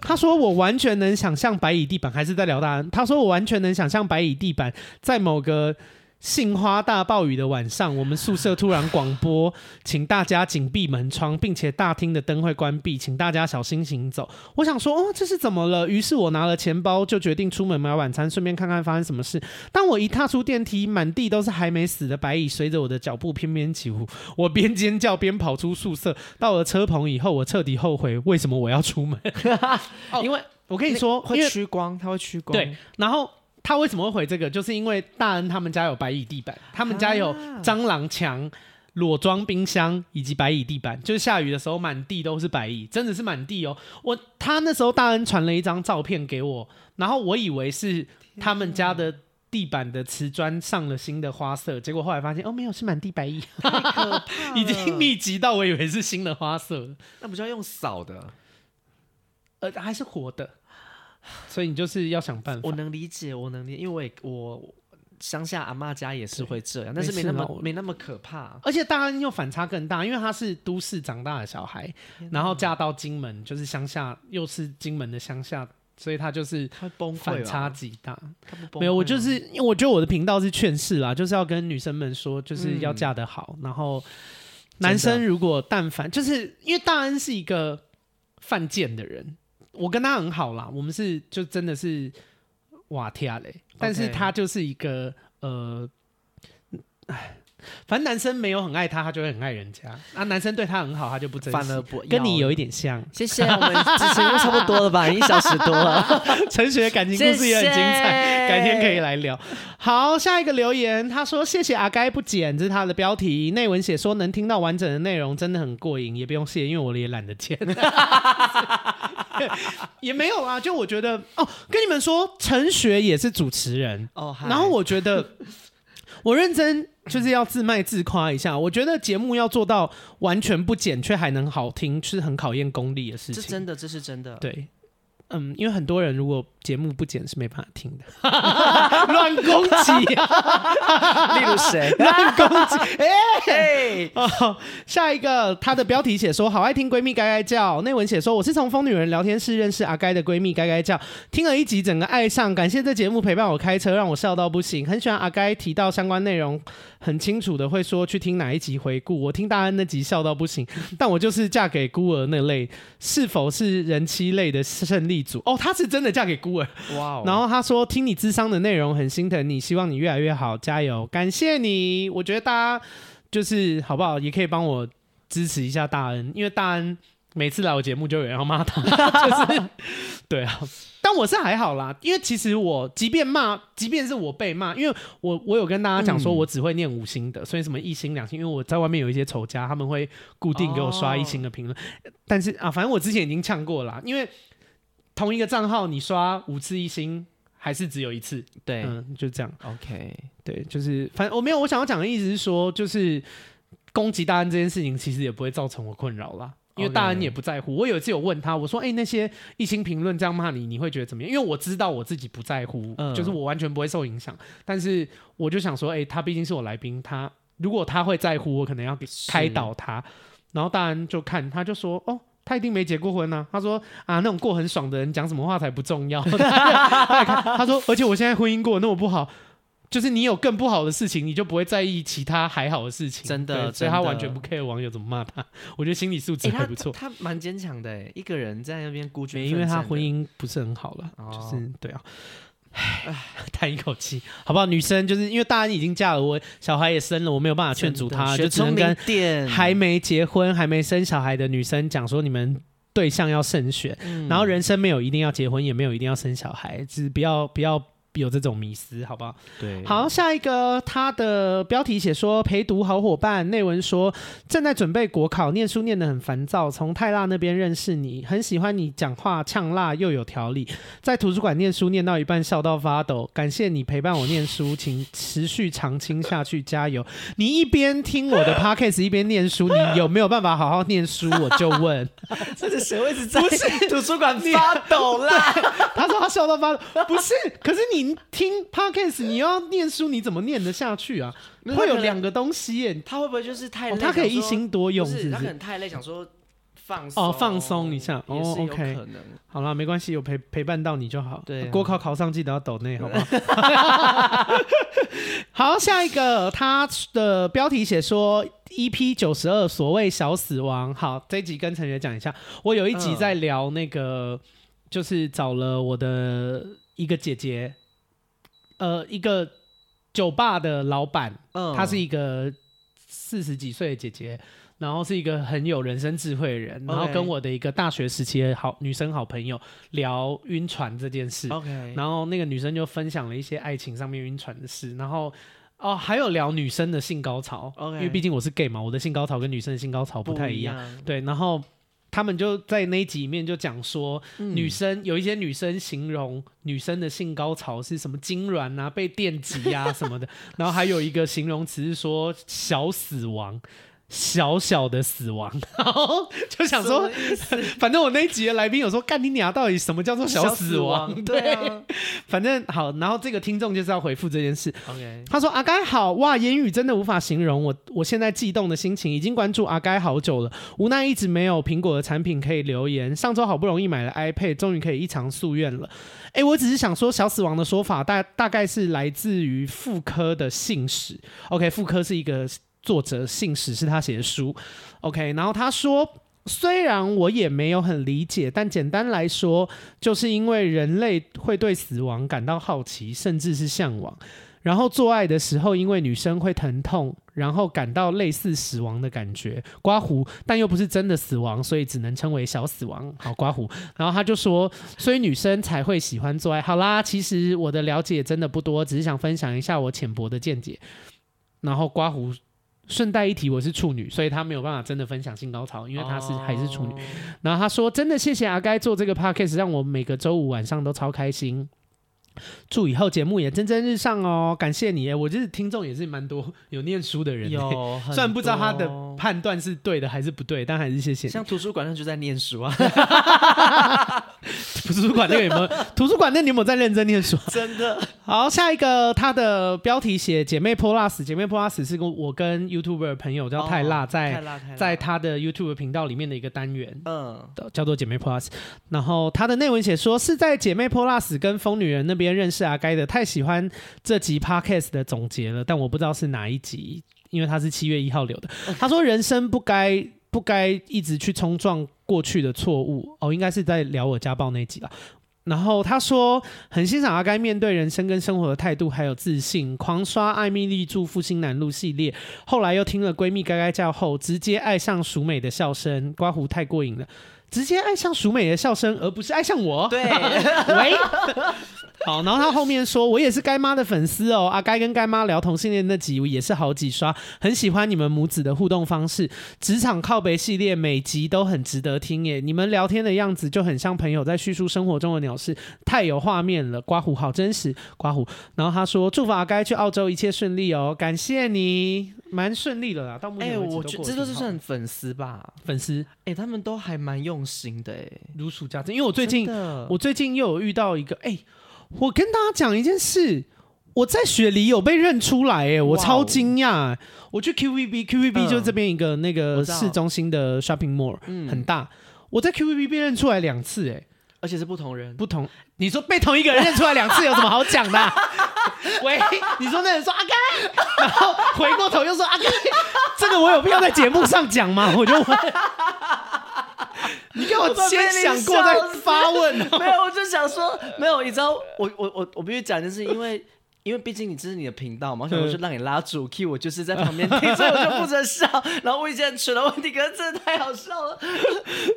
他说我完全能想象白蚁地板，还是在聊大安。他说我完全能想象白蚁地板在某个。杏花大暴雨的晚上，我们宿舍突然广播，请大家紧闭门窗，并且大厅的灯会关闭，请大家小心行走。我想说，哦，这是怎么了？于是我拿了钱包，就决定出门买晚餐，顺便看看发生什么事。当我一踏出电梯，满地都是还没死的白蚁，随着我的脚步翩翩起舞。我边尖叫边跑出宿舍，到了车棚以后，我彻底后悔为什么我要出门。因为我跟你说，会趋光，它会趋光。对，然后。他为什么会回这个？就是因为大恩他们家有白蚁地板，他们家有蟑螂墙、裸装冰箱以及白蚁地板。就是下雨的时候，满地都是白蚁，真的是满地哦。我他那时候大恩传了一张照片给我，然后我以为是他们家的地板的瓷砖上了新的花色，结果后来发现哦，没有，是满地白蚁，已经密集到我以为是新的花色。那不就要用扫的？呃，还是活的。所以你就是要想办法。我能理解，我能理解，因为我乡下阿妈家也是会这样，但是没那么没那么可怕。而且大安又反差更大，因为他是都市长大的小孩，然后嫁到金门，就是乡下，又是金门的乡下，所以他就是反差极大。没有，我就是因为我觉得我的频道是劝世啦，就是要跟女生们说，就是要嫁得好。嗯、然后男生如果但凡就是因为大安是一个犯贱的人。我跟他很好啦，我们是就真的是哇天嘞，但是他就是一个呃，哎。反正男生没有很爱他，他就会很爱人家。啊，男生对他很好，他就不珍惜。反而不跟你有一点像。谢谢，我们时间差不多了吧？一小时多了。陈雪感情故事也很精彩，谢谢改天可以来聊。好，下一个留言，他说：“谢谢阿该不剪，这是他的标题。内文写说能听到完整的内容，真的很过瘾，也不用谢，因为我也懒得剪。也没有啊，就我觉得哦，跟你们说，陈雪也是主持人哦，然后我觉得。”我认真就是要自卖自夸一下，我觉得节目要做到完全不剪却还能好听，是很考验功力的事情。这真的，这是真的。对。嗯，因为很多人如果节目不剪是没办法听的，乱攻击，例如谁 乱攻击？哎，哦，下一个，他的标题写说好爱听闺蜜该该叫，内文写说我是从疯女人聊天室认识阿该的闺蜜该该叫，听了一集整个爱上，感谢这节目陪伴我开车，让我笑到不行，很喜欢阿该提到相关内容，很清楚的会说去听哪一集回顾，我听大安那集笑到不行，但我就是嫁给孤儿那类，是否是人妻类的胜利组？哦，她是真的嫁给孤儿哇！Wow. 然后她说听你智商的内容很心疼你，希望你越来越好，加油，感谢你。我觉得大家就是好不好，也可以帮我支持一下大恩，因为大恩每次来我节目就有人要骂他，就是 对啊。但我是还好啦，因为其实我即便骂，即便是我被骂，因为我我有跟大家讲说我只会念五星的，嗯、所以什么一星两星，因为我在外面有一些仇家，他们会固定给我刷一星的评论。哦、但是啊，反正我之前已经呛过了，因为。同一个账号，你刷五次一星还是只有一次？对，嗯，就这样。OK，对，就是反正我没有我想要讲的意思是说，就是攻击大安这件事情，其实也不会造成我困扰啦，因为大恩也不在乎。我有一次有问他，我说：“哎、欸，那些一星评论这样骂你，你会觉得怎么样？”因为我知道我自己不在乎，嗯、就是我完全不会受影响。但是我就想说：“哎、欸，他毕竟是我来宾，他如果他会在乎，我可能要给开导他。”然后大恩就看，他就说：“哦。”他一定没结过婚呢、啊。他说啊，那种过很爽的人讲什么话才不重要。他说，而且我现在婚姻过那么不好，就是你有更不好的事情，你就不会在意其他还好的事情。真的，所以他完全不 care 网友怎么骂他。我觉得心理素质 还不错。他蛮坚强的，一个人在那边孤军。因为他婚姻不是很好了，哦、就是对啊。唉，叹一口气，好不好？女生就是因为大家已经嫁了，我小孩也生了，我没有办法劝阻她，就只能跟还没结婚、还没生小孩的女生讲说，你们对象要慎选，嗯、然后人生没有一定要结婚，也没有一定要生小孩，只是不要不要。有这种迷思，好不好？对，好，下一个，他的标题写说陪读好伙伴，内文说正在准备国考，念书念得很烦躁。从泰辣那边认识你，很喜欢你讲话呛辣又有条理，在图书馆念书念到一半笑到发抖。感谢你陪伴我念书，请持续长青下去，加油！你一边听我的 podcast 一边念书，你有没有办法好好念书？我就问，这是谁会是在图书馆发抖啦？他说他笑到发抖，不是，可是你。听 podcast，你要念书，你怎么念得下去啊？会有两个东西耶，他会不会就是太累？他可以一心多用，是他可能太累，想说放哦放松一下哦。OK，好了，没关系，有陪陪伴到你就好。对，国考考上记得要抖内，好不好？好，下一个，他的标题写说 EP 九十二，所谓小死亡。好，这一集跟陈学讲一下，我有一集在聊那个，就是找了我的一个姐姐。呃，一个酒吧的老板，嗯，她是一个四十几岁的姐姐，然后是一个很有人生智慧的人.然后跟我的一个大学时期的好女生好朋友聊晕船这件事，OK，然后那个女生就分享了一些爱情上面晕船的事，然后哦，还有聊女生的性高潮.因为毕竟我是 gay 嘛，我的性高潮跟女生的性高潮不太一样，一样对，然后。他们就在那一集里面就讲说，女生、嗯、有一些女生形容女生的性高潮是什么痉挛啊、被电击啊什么的，然后还有一个形容词是说小死亡。小小的死亡，然后就想说，反正我那一集的来宾有说，干你娘，到底什么叫做小死亡？死亡对，反正好，然后这个听众就是要回复这件事。OK，他说阿该好哇，言语真的无法形容我我现在悸动的心情，已经关注阿该好久了，无奈一直没有苹果的产品可以留言。上周好不容易买了 iPad，终于可以一偿夙愿了。哎，我只是想说，小死亡的说法大大概是来自于妇科的信使。OK，妇科是一个。作者信使是他写的书，OK，然后他说，虽然我也没有很理解，但简单来说，就是因为人类会对死亡感到好奇，甚至是向往，然后做爱的时候，因为女生会疼痛，然后感到类似死亡的感觉，刮胡，但又不是真的死亡，所以只能称为小死亡。好，刮胡，然后他就说，所以女生才会喜欢做爱。好啦，其实我的了解真的不多，只是想分享一下我浅薄的见解。然后刮胡。顺带一提，我是处女，所以他没有办法真的分享性高潮，因为他是还是处女。Oh. 然后他说：“真的谢谢阿该做这个 podcast，让我每个周五晚上都超开心。”祝以后节目也蒸蒸日上哦！感谢你，我就是听众也是蛮多有念书的人，有 虽然不知道他的判断是对的还是不对，但还是谢谢。像图书馆上就在念书啊，图书馆那个有没有？图书馆那你有没有在认真念书？真的。好，下一个它的标题写姐妹 Plus，姐妹 Plus 是跟我跟 YouTuber 朋友叫泰辣在，在他的 YouTube 频道里面的一个单元，嗯，叫做姐妹 Plus。然后他的内文写说是在姐妹 Plus 跟疯女人那边。认识阿该的，太喜欢这集 podcast 的总结了，但我不知道是哪一集，因为他是七月一号留的。他说：“人生不该不该一直去冲撞过去的错误。”哦，应该是在聊我家暴那集了。然后他说很欣赏阿该面对人生跟生活的态度，还有自信，狂刷艾蜜丽住复兴南路系列，后来又听了闺蜜该该叫后，直接爱上熟美的笑声，刮胡太过瘾了，直接爱上熟美的笑声，而不是爱上我。对，喂。好，然后他后面说，我也是该妈的粉丝哦。阿该跟该妈聊同性恋那集也是好几刷，很喜欢你们母子的互动方式。职场靠北系列每集都很值得听耶，你们聊天的样子就很像朋友在叙述生活中的鸟事，太有画面了。刮胡好真实，刮胡。然后他说，祝福阿该去澳洲一切顺利哦，感谢你，蛮顺利的啦。到目前为止我觉得这都是算粉丝吧，粉丝。哎，他们都还蛮用心的，哎，如数家珍。因为我最近，我最近又有遇到一个，哎。我跟大家讲一件事，我在雪梨有被认出来，哎，我超惊讶。我去 QVB，QVB 就是这边一个那个市中心的 shopping mall，很大。我在 QVB 被认出来两次，哎，而且是不同人，不同。你说被同一个人认出来两次 有什么好讲的？喂，你说那人说阿甘，然后回过头又说阿甘，这个我有必要在节目上讲吗？我就问，你给我先想过再发问喔。没有，我就想说，没有，你知道，我我我我必须讲就是因为。因为毕竟你这是你的频道嘛，所以我就让你拉主 key，我就是在旁边听，所以我就负责笑，然后问一些蠢的问题，可是真的太好笑了。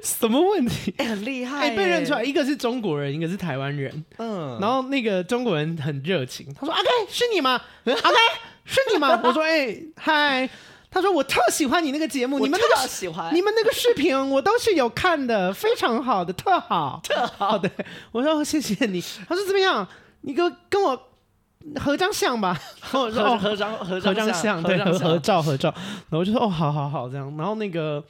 什么问题？很厉害、欸！哎、欸，被认出来，一个是中国人，一个是台湾人。嗯，然后那个中国人很热情，他说：“阿 k 是你吗？阿 k 是你吗？”我说：“哎、欸，嗨。”他说：“我特喜欢你那个节目，你们那个喜欢你们那个视频，我都是有看的，非常好的，特好，特好。对，我说谢谢你。他说怎么样？你跟跟我。”合张相吧，合合合张合张相，对，合合照合照。然后我就说哦，好好好，这样。然后那个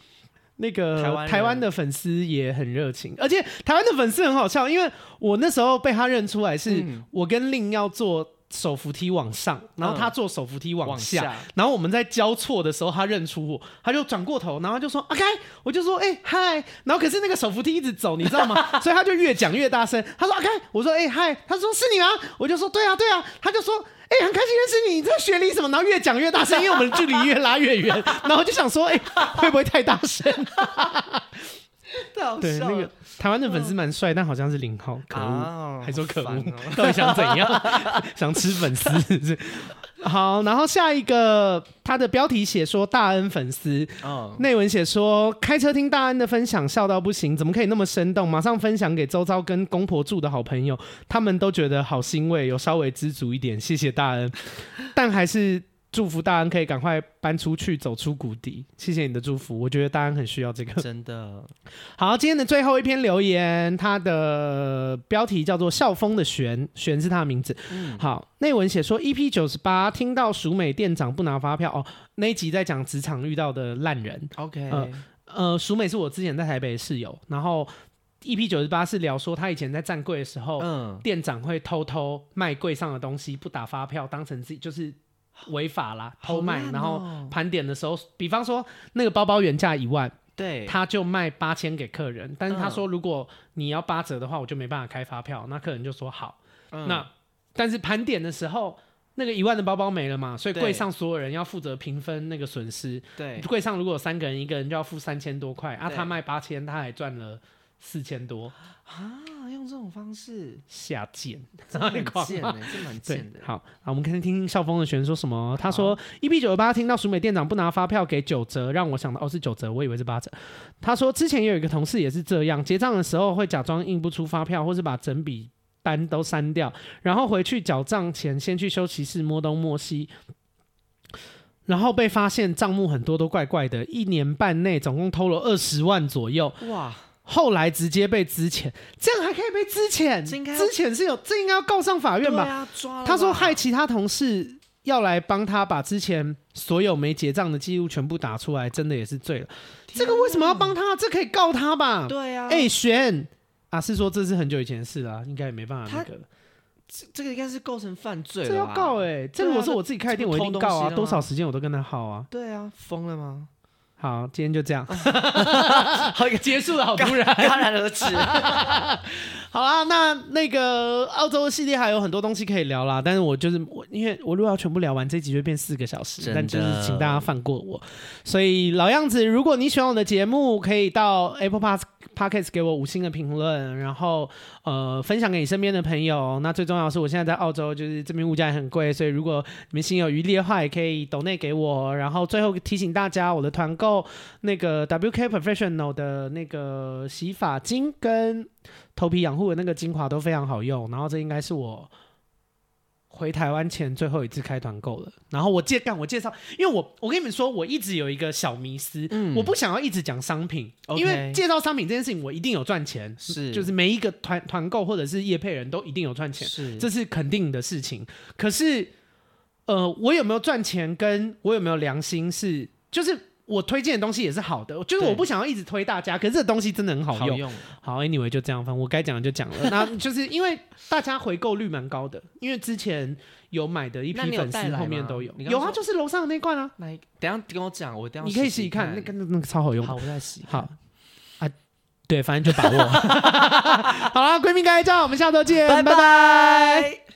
那个台湾的粉丝也很热情，而且台湾的粉丝很好笑，因为我那时候被他认出来，是我跟令要做。手扶梯往上，然后他坐手扶梯往下，嗯、往下，然后我们在交错的时候，他认出我，他就转过头，然后就说：“阿 K，，我就说，哎、欸，嗨。”然后可是那个手扶梯一直走，你知道吗？所以他就越讲越大声。他说：“阿 K，，我说，哎、欸，嗨。”他说：“是你吗？”我就说：“对啊，对啊。”他就说：“哎、欸，很开心认识你，你在学历什么？”然后越讲越大声，因为我们的距离越拉越远。然后就想说：“哎、欸，会不会太大声？” 太好笑了。对，那个台湾的粉丝蛮帅，但好像是零号，可恶，啊、还说可恶，哦、到底想怎样？想吃粉丝是不是？好，然后下一个，他的标题写说大恩粉丝，哦，内文写说开车听大恩的分享，笑到不行，怎么可以那么生动？马上分享给周遭跟公婆住的好朋友，他们都觉得好欣慰，有稍微知足一点，谢谢大恩，但还是。祝福大安可以赶快搬出去，走出谷底。谢谢你的祝福，我觉得大安很需要这个。真的。好，今天的最后一篇留言，它的标题叫做“校风的玄”，玄是他的名字。嗯、好，内文写说，EP 九十八听到熟美店长不拿发票哦，那一集在讲职场遇到的烂人。OK，呃，呃，淑美是我之前在台北的室友，然后 EP 九十八是聊说他以前在站柜的时候，嗯，店长会偷偷卖柜上的东西，不打发票，当成自己就是。违法啦，偷卖，哦、然后盘点的时候，比方说那个包包原价一万，对，他就卖八千给客人，但是他说如果你要八折的话，我就没办法开发票，那客人就说好，嗯、那但是盘点的时候，那个一万的包包没了嘛，所以柜上所有人要负责平分那个损失，对，柜上如果有三个人，一个人就要付三千多块，啊，他卖八千，他还赚了四千多。啊，用这种方式下贱，真的很贱哎，这蛮贱的。好，好，我们看听听校风的玄说什么。他说一比九十八听到淑美店长不拿发票给九折，让我想到哦是九折，我以为是八折。”他说：“之前也有一个同事也是这样，结账的时候会假装印不出发票，或是把整笔单都删掉，然后回去缴账前先去休息室摸东摸西，然后被发现账目很多都怪怪的，一年半内总共偷了二十万左右。”哇！后来直接被资遣，这样还可以被资遣？资遣是有，这应该要告上法院吧？啊、他说害其他同事要来帮他把之前所有没结账的记录全部打出来，真的也是醉了。哪这个为什么要帮他？这可以告他吧？对啊。哎、欸，玄啊，是说这是很久以前的事啊，应该也没办法那个。这这个应该是构成犯罪了，这要告哎、欸！这如果是我自己开店，我一定告啊，多少时间我都跟他耗啊。对啊，疯了吗？好，今天就这样，好一个结束了好突然，戛然而止。好啦，那那个澳洲系列还有很多东西可以聊啦，但是我就是我，因为我如果要全部聊完，这集就变四个小时，但就是请大家放过我。所以老样子，如果你喜欢我的节目，可以到 Apple Pass。Podcast 给我五星的评论，然后呃分享给你身边的朋友。那最重要的是，我现在在澳洲，就是这边物价也很贵，所以如果你们心有余力的话，也可以抖内给我。然后最后提醒大家，我的团购那个 WK Professional 的那个洗发精跟头皮养护的那个精华都非常好用。然后这应该是我。回台湾前最后一次开团购了，然后我介干我介绍，因为我我跟你们说，我一直有一个小迷思，嗯，我不想要一直讲商品，Okay 因为介绍商品这件事情我一定有赚钱，是，就是每一个团团购或者是业配人都一定有赚钱，是，这是肯定的事情。可是，呃，我有没有赚钱，跟我有没有良心是，就是。我推荐的东西也是好的，就是我不想要一直推大家，可是这个东西真的很好用。好用。好，Anyway 就这样，反正我该讲的就讲了。那就是因为大家回购率蛮高的，因为之前有买的一批粉丝后面都有。有啊，就是楼上的那罐啊。等下跟我讲，我等下你可以试试看，那个那个超好用。好，我再洗。好啊，对，反正就把握。好了，闺蜜该照，我们下周见，拜拜。拜拜。